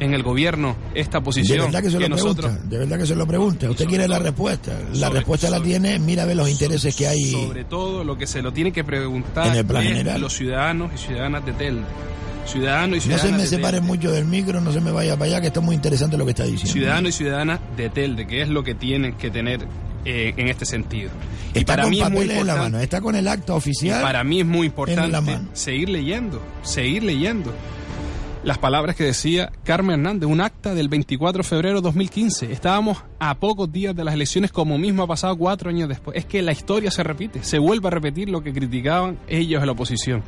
en el gobierno esta posición De verdad que se lo nosotros pregunta, de verdad que se lo pregunta. Usted quiere la respuesta. La sobre- respuesta la tiene, mira ve los intereses que hay. Sobre todo lo que se lo tiene que preguntar En el plan general. los ciudadanos y ciudadanas de Telde. Ciudadanos y No se ciudadanas me de separe Telde. mucho del micro, no se me vaya para allá, que está muy interesante lo que está diciendo. Ciudadanos y ciudadanas de Telde, que es lo que tienen que tener eh, en este sentido. y Está para con mí es muy en la importante. mano, está con el acta Y oficial. para mí es muy importante seguir leyendo, seguir leyendo las palabras que decía Carmen Hernández, un acta del 24 de febrero de 2015. Estábamos a pocos días de las elecciones, como mismo ha pasado cuatro años después. Es que la historia se repite, se vuelve a repetir lo que criticaban ellos en la oposición.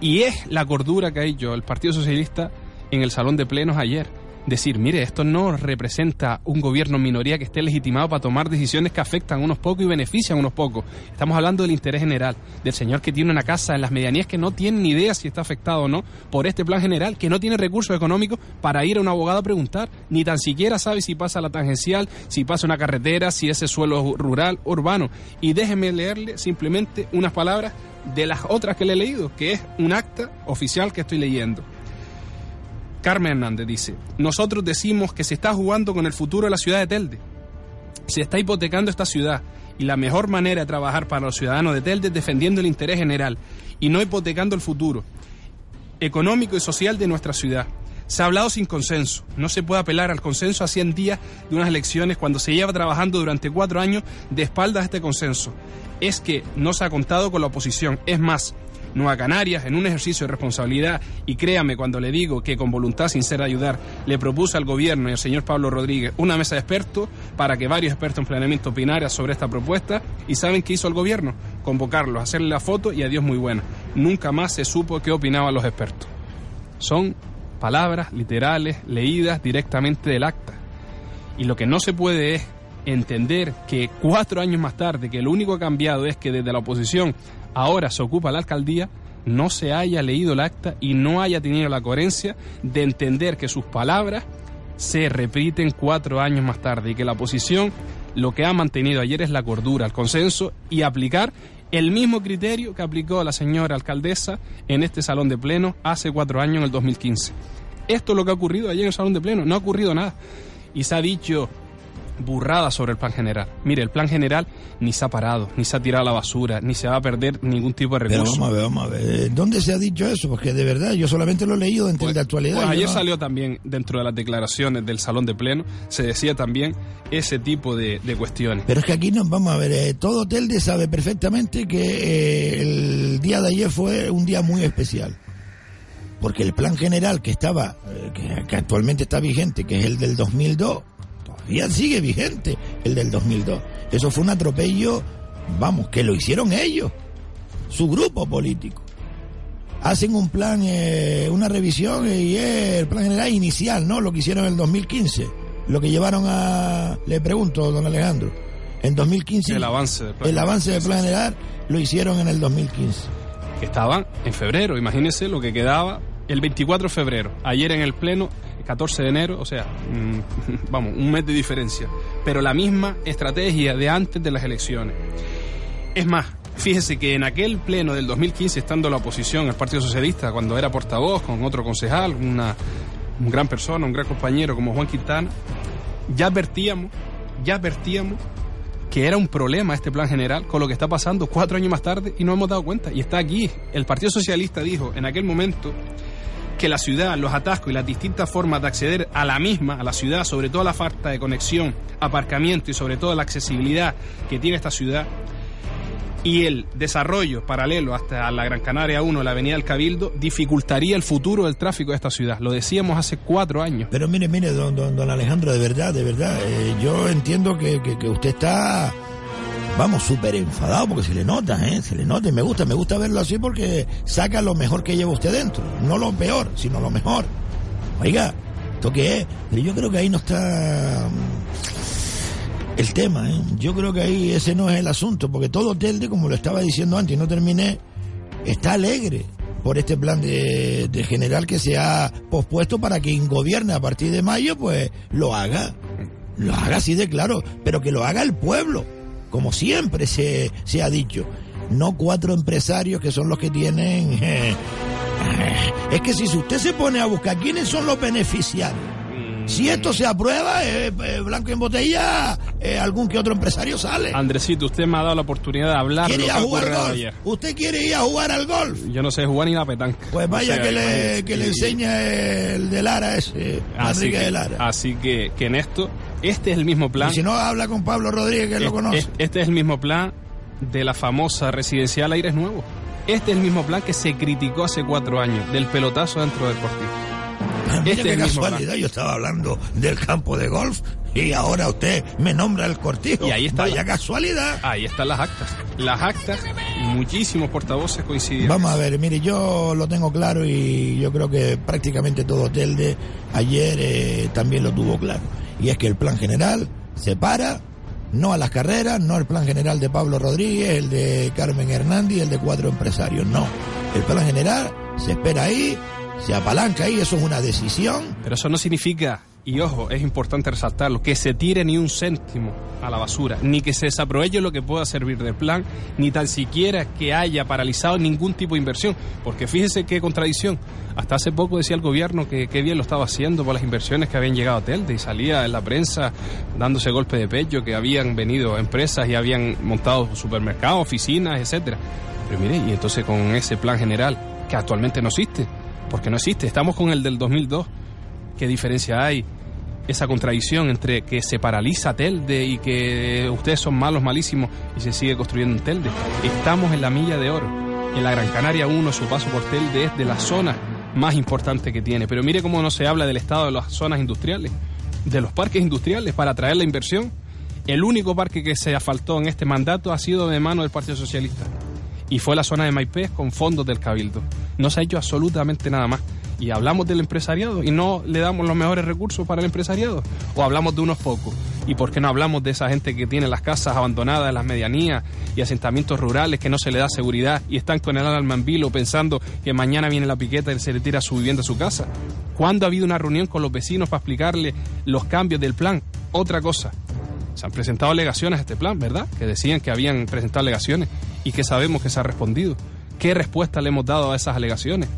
Y es la cordura que ha hecho el Partido Socialista en el salón de plenos ayer. Decir, mire, esto no representa un gobierno minoría que esté legitimado para tomar decisiones que afectan a unos pocos y benefician a unos pocos. Estamos hablando del interés general, del señor que tiene una casa en las medianías que no tiene ni idea si está afectado o no por este plan general, que no tiene recursos económicos para ir a un abogado a preguntar, ni tan siquiera sabe si pasa la tangencial, si pasa una carretera, si ese suelo es rural, urbano. Y déjeme leerle simplemente unas palabras de las otras que le he leído, que es un acta oficial que estoy leyendo. Carmen Hernández dice, nosotros decimos que se está jugando con el futuro de la ciudad de Telde. Se está hipotecando esta ciudad y la mejor manera de trabajar para los ciudadanos de Telde es defendiendo el interés general y no hipotecando el futuro económico y social de nuestra ciudad. Se ha hablado sin consenso. No se puede apelar al consenso a 100 días de unas elecciones cuando se lleva trabajando durante cuatro años de espaldas a este consenso. Es que no se ha contado con la oposición. Es más, Nueva Canarias, en un ejercicio de responsabilidad, y créame cuando le digo que con voluntad sincera de ayudar, le propuso al gobierno y al señor Pablo Rodríguez una mesa de expertos para que varios expertos en planeamiento opinaran sobre esta propuesta. ¿Y saben qué hizo el gobierno? Convocarlos, hacerle la foto y adiós muy buena. Nunca más se supo qué opinaban los expertos. Son palabras literales leídas directamente del acta. Y lo que no se puede es entender que cuatro años más tarde, que lo único que ha cambiado es que desde la oposición ahora se ocupa la alcaldía, no se haya leído el acta y no haya tenido la coherencia de entender que sus palabras se repiten cuatro años más tarde y que la oposición lo que ha mantenido ayer es la cordura, el consenso y aplicar el mismo criterio que aplicó la señora alcaldesa en este salón de pleno hace cuatro años, en el 2015. Esto es lo que ha ocurrido ayer en el Salón de Pleno, no ha ocurrido nada. Y se ha dicho burrada sobre el plan general. Mire, el plan general ni se ha parado, ni se ha tirado a la basura, ni se va a perder ningún tipo de Pero recurso. vamos a ver, vamos a ver. ¿Dónde se ha dicho eso? Porque de verdad, yo solamente lo he leído en de actualidad. Pues ayer no- salió también, dentro de las declaraciones del Salón de Pleno, se decía también ese tipo de, de cuestiones. Pero es que aquí nos vamos a ver, eh, todo Telde sabe perfectamente que eh, el día de ayer fue un día muy especial. Porque el plan general que estaba, eh, que, que actualmente está vigente, que es el del 2002, todavía sigue vigente el del 2002. Eso fue un atropello, vamos, que lo hicieron ellos, su grupo político. Hacen un plan, eh, una revisión eh, y es el plan general inicial, ¿no? Lo que hicieron en el 2015. Lo que llevaron a, le pregunto, don Alejandro, en 2015. El avance del plan El avance del plan general lo hicieron en el 2015. que estaban en febrero. Imagínense lo que quedaba el 24 de febrero. Ayer en el Pleno, el 14 de enero, o sea, mm, vamos, un mes de diferencia. Pero la misma estrategia de antes de las elecciones. Es más, fíjese que en aquel Pleno del 2015, estando la oposición, el Partido Socialista, cuando era portavoz con otro concejal, una un gran persona, un gran compañero como Juan Quintana, ya advertíamos, ya advertíamos que era un problema este plan general con lo que está pasando cuatro años más tarde y no hemos dado cuenta. Y está aquí. El Partido Socialista dijo en aquel momento que la ciudad, los atascos y las distintas formas de acceder a la misma, a la ciudad, sobre todo la falta de conexión, aparcamiento y sobre todo la accesibilidad que tiene esta ciudad, y el desarrollo paralelo hasta la Gran Canaria 1, la Avenida del Cabildo, dificultaría el futuro del tráfico de esta ciudad. Lo decíamos hace cuatro años. Pero mire, mire, don, don, don Alejandro, de verdad, de verdad, eh, yo entiendo que, que- usted está, vamos, súper enfadado, porque se le nota, ¿eh? Se le nota y me gusta, me gusta verlo así porque saca lo mejor que lleva usted dentro. No lo peor, sino lo mejor. Oiga, ¿esto qué es? Pero yo creo que ahí no está el tema, ¿eh? Yo creo que ahí ese no es el asunto, porque todo Telde, como lo estaba diciendo antes y no terminé, está alegre por este plan de, general que se ha pospuesto para que gobierne a partir de mayo, pues lo haga. Lo haga así de claro, pero que lo haga el pueblo, como siempre se, se ha dicho. No cuatro empresarios que son los que tienen... eh, eh, es que si usted se pone a buscar quiénes son los beneficiarios, si esto se aprueba, eh, eh, blanco en botella, eh, algún que otro empresario sale. Andresito, usted me ha dado la oportunidad de hablar ¿Quiere ir a jugar ocurrido golf? ayer. ¿Usted quiere ir a jugar al golf? Yo no sé jugar ni la petanca. Pues vaya O sea, que, le, que le enseñe el de Lara ese, Así Enrique que, de Lara. así que, que en esto, este es el mismo plan. Y si no, habla con Pablo Rodríguez, que lo conoce. es- Este es el mismo plan de la famosa residencial Aires Nuevos. Este es el mismo plan que se criticó hace cuatro años, del pelotazo dentro del Deportivo. Mira Este qué casualidad, yo estaba hablando del campo de golf y ahora usted me nombra el cortijo. Y ahí está Vaya la- casualidad. Ahí están las actas. Las actas, muchísimos portavoces coincidieron. Vamos a ver, mire, yo lo tengo claro y yo creo que prácticamente todo Telde ayer eh, también lo tuvo claro. Y es que el plan general se para, no a las carreras, no el plan general de Pablo Rodríguez, el de Carmen Hernández, el de cuatro empresarios, no. El plan general se espera ahí, se apalanca ahí, eso es una decisión. Pero eso no significa, y ojo, es importante resaltarlo, que se tire ni un céntimo a la basura, ni que se desaproveche lo que pueda servir del plan, ni tan siquiera que haya paralizado ningún tipo de inversión. Porque fíjese qué contradicción. Hasta hace poco decía el gobierno que qué bien lo estaba haciendo por las inversiones que habían llegado a Telde y salía en la prensa dándose golpe de pecho que habían venido empresas y habían montado supermercados, oficinas, etcétera. Pero mire, y entonces con ese plan general que actualmente no existe, porque no existe, estamos con el del 2002. ¿Qué diferencia hay? Esa contradicción entre que se paraliza Telde y que ustedes son malos, malísimos y se sigue construyendo en Telde. Estamos en la milla de oro. En la Gran Canaria 1, su paso por Telde es de las zonas más importantes que tiene. Pero mire cómo no se habla del estado de las zonas industriales, de los parques industriales para atraer la inversión. El único parque que se asfaltó en este mandato ha sido de mano del Partido Socialista y fue la zona de Maipés con fondos del Cabildo. No se ha hecho absolutamente nada más. Y hablamos del empresariado y no le damos los mejores recursos para el empresariado. O hablamos de unos pocos. ¿Y por qué no hablamos de esa gente que tiene las casas abandonadas las medianías y asentamientos rurales que no se le da seguridad y están con el alma en vilo pensando que mañana viene la piqueta y se le tira su vivienda a su casa? ¿Cuándo ha habido una reunión con los vecinos para explicarle los cambios del plan? Otra cosa, se han presentado alegaciones a este plan, ¿verdad? Que decían que habían presentado alegaciones y que sabemos que se ha respondido. ¿Qué respuesta le hemos dado a esas alegaciones?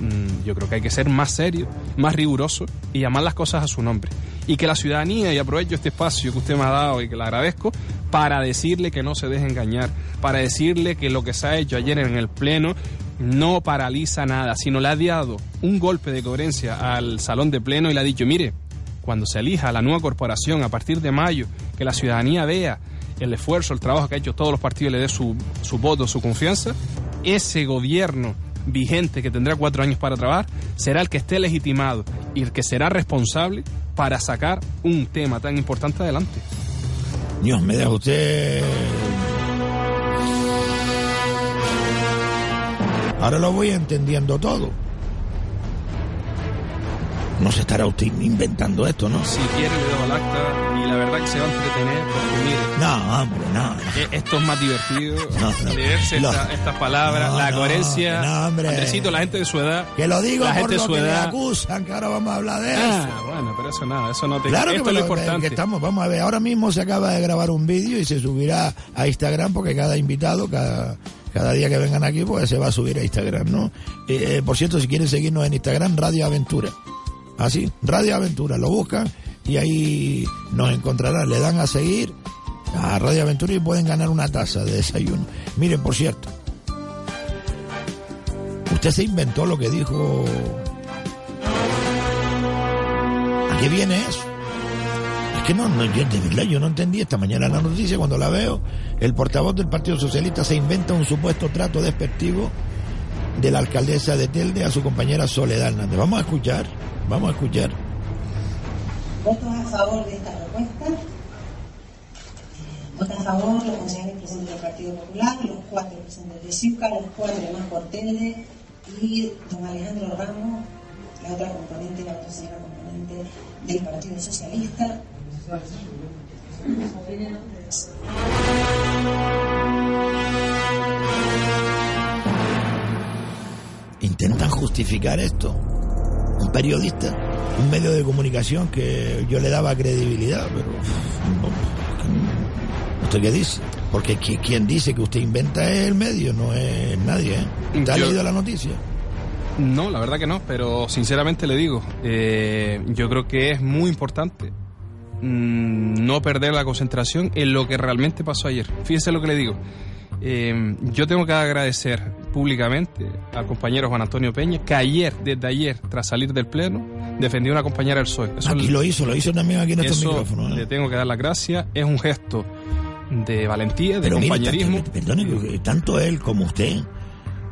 mm, yo creo que hay que ser más serio, más riguroso y llamar las cosas a su nombre. Y que la ciudadanía, y aprovecho este espacio que usted me ha dado y que le agradezco, para decirle que no se deje engañar, para decirle que lo que se ha hecho ayer en el Pleno no paraliza nada, sino le ha dado un golpe de coherencia al salón de Pleno y le ha dicho, mire, cuando se elija la nueva corporación a partir de mayo, que la ciudadanía vea el esfuerzo, el trabajo que ha hecho todos los partidos, le dé su, su voto, su confianza, ese gobierno vigente que tendrá cuatro años para trabajar será el que esté legitimado y el que será responsable para sacar un tema tan importante adelante. Dios, me deja usted. Ahora lo voy entendiendo todo. No se estará usted inventando esto, ¿no? Si quiere le doy al acta y la verdad que se va a entretener porque mire, No, hombre, no. no. eh, esto es más divertido, No, no. leerse esta- estas palabras, la coherencia. no, hombre. Andresito, la gente de su edad. Que lo digo la por gente de lo su que edad. acusan, que ahora vamos a hablar de eso. Ah, bueno, pero eso nada, eso no te Claro que, Esto es lo lo- importante. que estamos, vamos a ver, ahora mismo se acaba de grabar un vídeo y se subirá a Instagram porque cada invitado, cada, cada día que vengan aquí, pues se va a subir a Instagram, ¿no? Eh, eh, por cierto, si quieren seguirnos en Instagram, Radio Aventura. Así, Radio Aventura, lo buscan y ahí nos encontrarán, le dan a seguir a Radio Aventura y pueden ganar una taza de desayuno. Miren, por cierto, usted se inventó lo que dijo... ¿A qué viene eso? Es que no, no, yo, de yo no entendí esta mañana la noticia cuando la veo. El portavoz del Partido Socialista se inventa un supuesto trato despectivo de la alcaldesa de Telde a su compañera Soledad Hernández. Vamos a escuchar, vamos a escuchar. ¿Votos a favor de esta propuesta? Eh, Votan a favor los concejales presentes del Partido Popular, los cuatro presentes de CIUCA, los cuatro más por Telde y don Alejandro Ramos, la otra componente, la otra señora componente del Partido Socialista. Intentan justificar esto. Un periodista, un medio de comunicación que yo le daba credibilidad, pero no, ¿Usted qué dice? Porque qui- quien dice que usted inventa es el medio, no es nadie. ¿eh? ¿Te ha leído la noticia? No, la verdad que no, pero sinceramente le digo, eh, yo creo que es muy importante mm, no perder la concentración en lo que realmente pasó ayer. Fíjese lo que le digo. Eh, yo tengo que agradecer públicamente al compañero Juan Antonio Peña que ayer, desde ayer, tras salir del Pleno, defendió a una compañera del PSOE. Eso Aquí le- lo hizo, lo hizo también aquí en estos micrófonos. le tengo que dar las gracias. Es un gesto de valentía, de Pero mire, compañerismo. tanto- perdone, tanto él como usted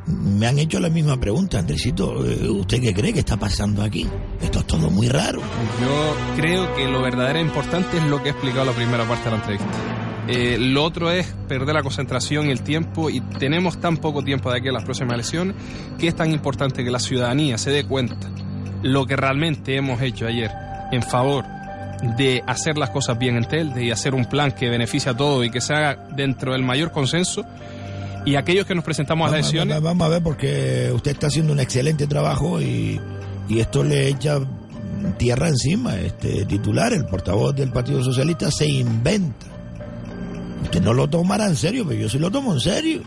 me han hecho la misma pregunta, Andresito. eh, ¿Usted qué cree que está pasando aquí? Esto es todo muy raro. Yo creo que lo verdaderamente importante es lo que he explicado en la primera parte de la entrevista. Eh, lo otro es perder la concentración y el tiempo y tenemos tan poco tiempo de aquí a las próximas elecciones que es tan importante que la ciudadanía se dé cuenta lo que realmente hemos hecho ayer en favor de hacer las cosas bien en Telde y hacer un plan que beneficie a todos y que se haga dentro del mayor consenso y aquellos que nos presentamos a las Vamos, elecciones vamos- vamos a ver porque usted está haciendo un excelente trabajo y, y esto le echa tierra encima. Este titular, el portavoz del Partido Socialista, se inventa. Usted no lo tomará en serio, pero yo sí lo tomo en serio.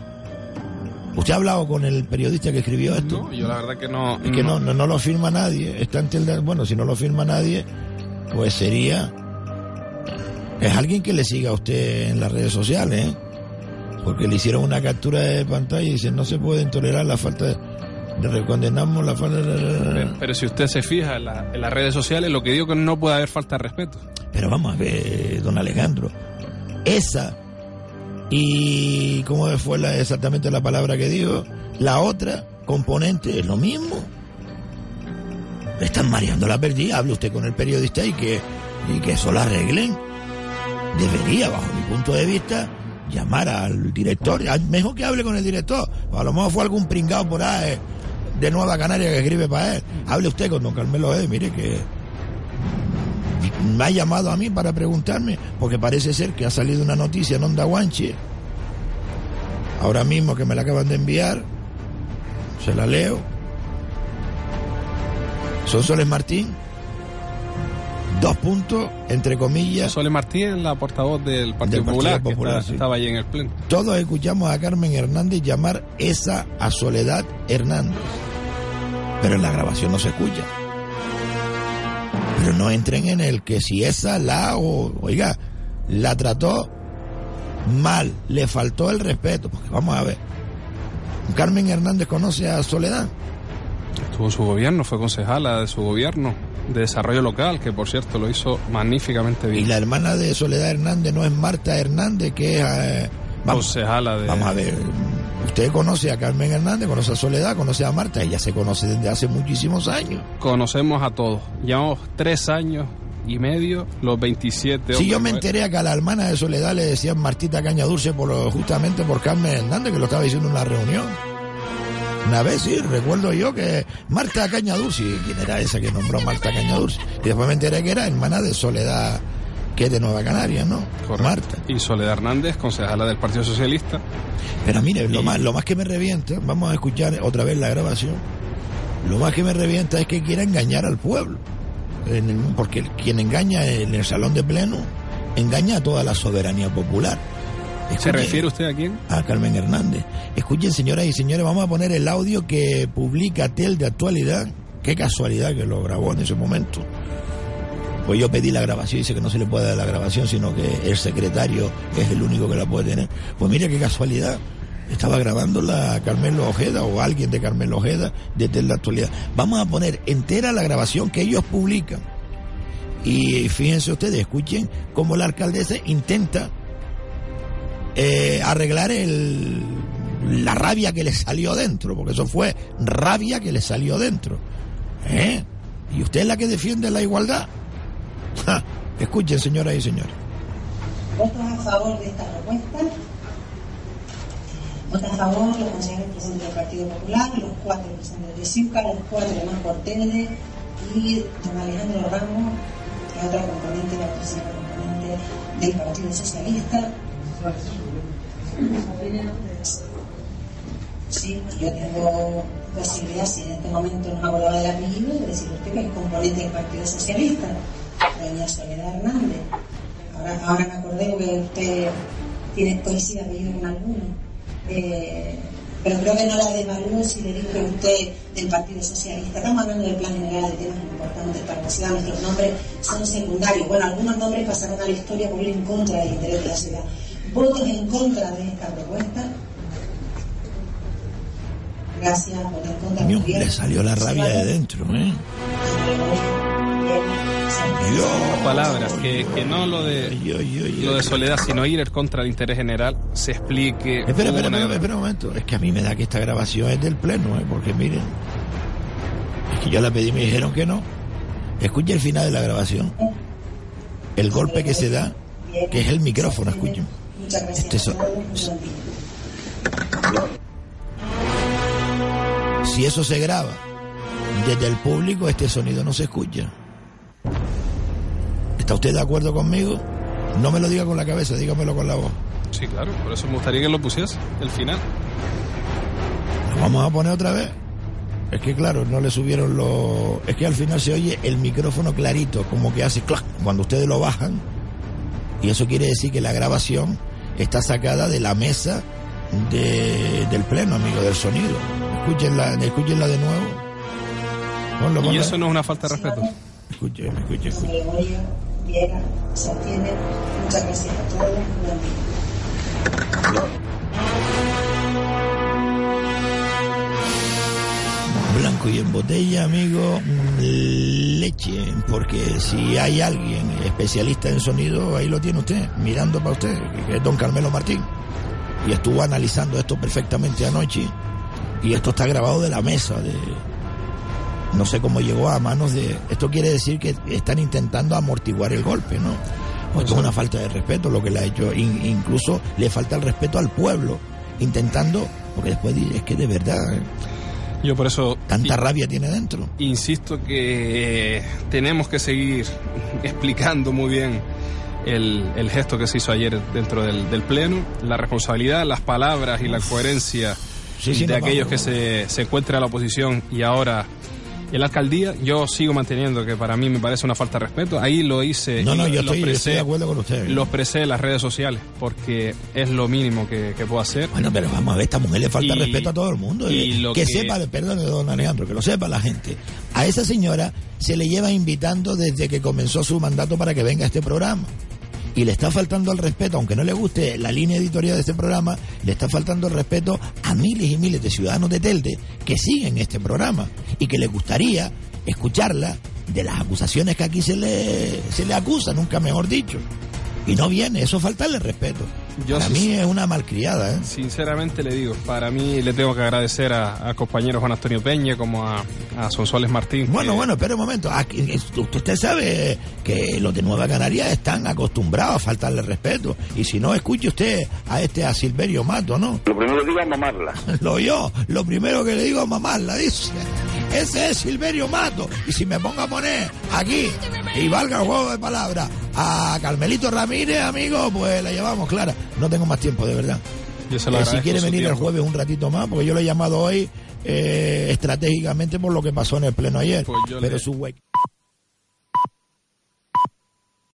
¿Usted ha hablado con el periodista que escribió esto? No, yo la verdad que no. Es que no, no, no lo firma nadie. Está en Telde- bueno, si no lo firma nadie, pues sería... Es alguien que le siga a usted en las redes sociales, ¿eh? Porque le hicieron una captura de pantalla y dicen no se pueden tolerar la falta de... de- condenamos la falta de... Pero, pero si usted se fija en, la- en las redes sociales, lo que digo que no puede haber falta de respeto. Pero vamos a ver, don Alejandro, esa y cómo fue exactamente la palabra que dijo, la otra componente es lo mismo. Están mareando la perdida, hable usted con el periodista y que, y que eso lo arreglen. Debería, bajo mi punto de vista, llamar al director, al- mejor que hable con el director, a lo mejor fue algún pringado por ahí de Nueva Canaria que escribe para él. Hable usted con don Carmelo E, mire que me ha llamado a mí para preguntarme, porque parece ser que ha salido una noticia en Onda Guanche, ahora mismo que me la acaban de enviar, se la leo. Sonsoles Martín, dos puntos, entre comillas. Sole Martín, la portavoz del Partido Del Partido Popular, que Popular, está- sí. estaba ahí en el pleno. Todos escuchamos a Carmen Hernández llamar esa a Soledad Hernández. Pero en la grabación no se escucha. Pero no entren en el que si esa la o, oiga, la trató mal, le faltó el respeto, porque vamos a ver. Carmen Hernández conoce a Soledad. Estuvo en su gobierno, fue concejala de su gobierno de desarrollo local, que por cierto lo hizo magníficamente bien. Y la hermana de Soledad Hernández no es Marta Hernández, que es... eh, vamos, concejala de... vamos a ver, usted conoce a Carmen Hernández, conoce a Soledad, conoce a Marta, ella se conoce desde hace muchísimos años. Conocemos a todos. Llevamos tres años y medio, los 27 Si yo me enteré que a la hermana de Soledad le decían Martita Caña Dulce por, justamente por Carmen Hernández, que lo estaba diciendo en una reunión. Una vez sí, recuerdo yo que Marta Caña Dulce, ¿quién era esa que nombró Marta Caña Dulce? Y después me enteré que era hermana de Soledad, que es de Nueva Canarias, ¿no? Marta. Y Soledad Hernández, concejala del Partido Socialista. Pero mire, lo más, lo más que me revienta, vamos a escuchar otra vez la grabación, lo más que me revienta es que quiera engañar al pueblo. En el- porque quien engaña en el salón de pleno, engaña a toda la soberanía popular. ¿Se refiere usted a quién? a Carmen Hernández. Escuchen, señoras y señores, vamos a poner el audio que publica Tel de actualidad. Qué casualidad que lo grabó en ese momento. Pues yo pedí la grabación, dice que no se le puede dar la grabación, sino que el secretario es el único que la puede tener. Pues mira qué casualidad. Estaba grabando la Carmelo Ojeda o alguien de Carmelo Ojeda de Tel de actualidad. Vamos a poner entera la grabación que ellos publican. Y fíjense ustedes, escuchen cómo la alcaldesa intenta eh, arreglar la rabia que le salió dentro, porque eso fue rabia que le salió dentro. ¿Eh? ¿Y usted es la que defiende la igualdad? Ja, Escuchen, señoras y señores. ¿Votos a favor de esta propuesta? Votos a favor los consejeros presentes del Partido Popular, los cuatro presentes de CIUCA, los cuatro de Más Portelde y don Alejandro Ramos, que es otra componente, la tercera componente del Partido Socialista. Sí, yo tengo posibilidad, si en este momento no me acordaba del apellido, de decir usted que es componente del Partido Socialista, doña Soledad Hernández. Ahora, ahora me acordé que usted tiene coincide apellido con alguno. Eh, pero creo que no la devalúo si le digo que usted del Partido Socialista. Estamos hablando del plan general de temas importantes para la ciudad. Nuestros nombres son secundarios. Bueno, algunos nombres pasarán a la historia por ir en contra del interés de la ciudad. ¿Votos en contra de esta propuesta? Gracias, votos en contra. Le salió la rabia de dentro, ¿eh? Palabras, que, que no lo de, lo de soledad, sino ir contra del interés general, se explique. Espera, espera, espera, espera un momento. Es que a mí me da que esta grabación es del pleno, ¿eh? Porque miren, es que yo la pedí y me dijeron que no. Escuchen el final de la grabación. El golpe que se da, que es el micrófono, escuchen. Este so- Si eso se graba desde el público, este sonido no se escucha. ¿Está usted de acuerdo conmigo? No me lo diga con la cabeza, dígamelo con la voz. Sí, claro, por eso me gustaría que lo pusiese, el final. ¿Lo vamos a poner otra vez? Es que claro, no le subieron los... Es que al final se oye el micrófono clarito, como que hace clac cuando ustedes lo bajan. Y eso quiere decir que la grabación está sacada de la mesa de- del pleno, amigo, del sonido. Escúchenla, escúchenla de nuevo. Ponlo, Y eso no es una falta de respeto. Escuchen, escuchen, José Se abstiene. Muchas gracias a todos. Blanco y en botella, amigo, leche, porque si hay alguien especialista en sonido, ahí lo tiene usted, mirando para usted, que es don Carmelo Martín. Y estuvo analizando esto perfectamente anoche. Y esto está grabado de la mesa, de... No sé cómo llegó a manos de... Esto quiere decir que están intentando amortiguar el golpe, ¿no? Pues es una falta de respeto lo que le ha hecho. In- incluso le falta el respeto al pueblo, intentando... Porque después dice, es que de verdad... ¿eh? Yo por eso Tanta rabia tiene dentro. insisto que tenemos que seguir explicando muy bien el, el gesto que se hizo ayer dentro del, del Pleno, la responsabilidad, las palabras y la coherencia Sí, sí, de no, aquellos vamos. que se, se encuentran a la oposición y ahora en la alcaldía yo sigo manteniendo que para mí me parece una falta de respeto. Ahí lo hice. No, no, yo lo estoy, expresé- estoy de acuerdo con usted. Lo expresé en las redes sociales porque es lo mínimo que, que puedo hacer. Bueno, pero vamos a ver, esta mujer le falta Y- respeto a todo el mundo. y Eh, lo que, que- sepa, perdón, don Alejandro, que lo sepa la gente. A esa señora se le lleva invitando desde que comenzó su mandato para que venga a este programa. Y le está faltando el respeto, aunque no le guste la línea editorial de este programa, le está faltando el respeto a miles y miles de ciudadanos de Telde que siguen este programa y que les gustaría escucharla de las acusaciones que aquí se le, se le acusa, nunca mejor dicho. Y no viene, eso es faltarle respeto. Yo Para sí- mí es una malcriada, ¿eh? Sinceramente le digo, para mí le tengo que agradecer a, a compañero Juan Antonio Peña como a, a Sonsoles Martín. Bueno, que- bueno, espera un momento. Aquí, usted usted sabe que los de Nueva Canarias están acostumbrados a faltarle respeto. Y si no, escuche usted a este, a Silverio Mato, ¿no? Lo primero que diga es mamarla. Lo yo, lo primero que le digo a mamarla, dice. Ese es Silverio Mato. Y si me pongo a poner aquí, y valga el juego de palabras, a Carmelito Ramírez, amigo, pues la llevamos clara. No tengo más tiempo, de verdad. Yo se Eh, si quiere venir el jueves un ratito más, porque yo lo he llamado hoy eh, estratégicamente por lo que pasó en el pleno ayer. Pues pero le- su hue-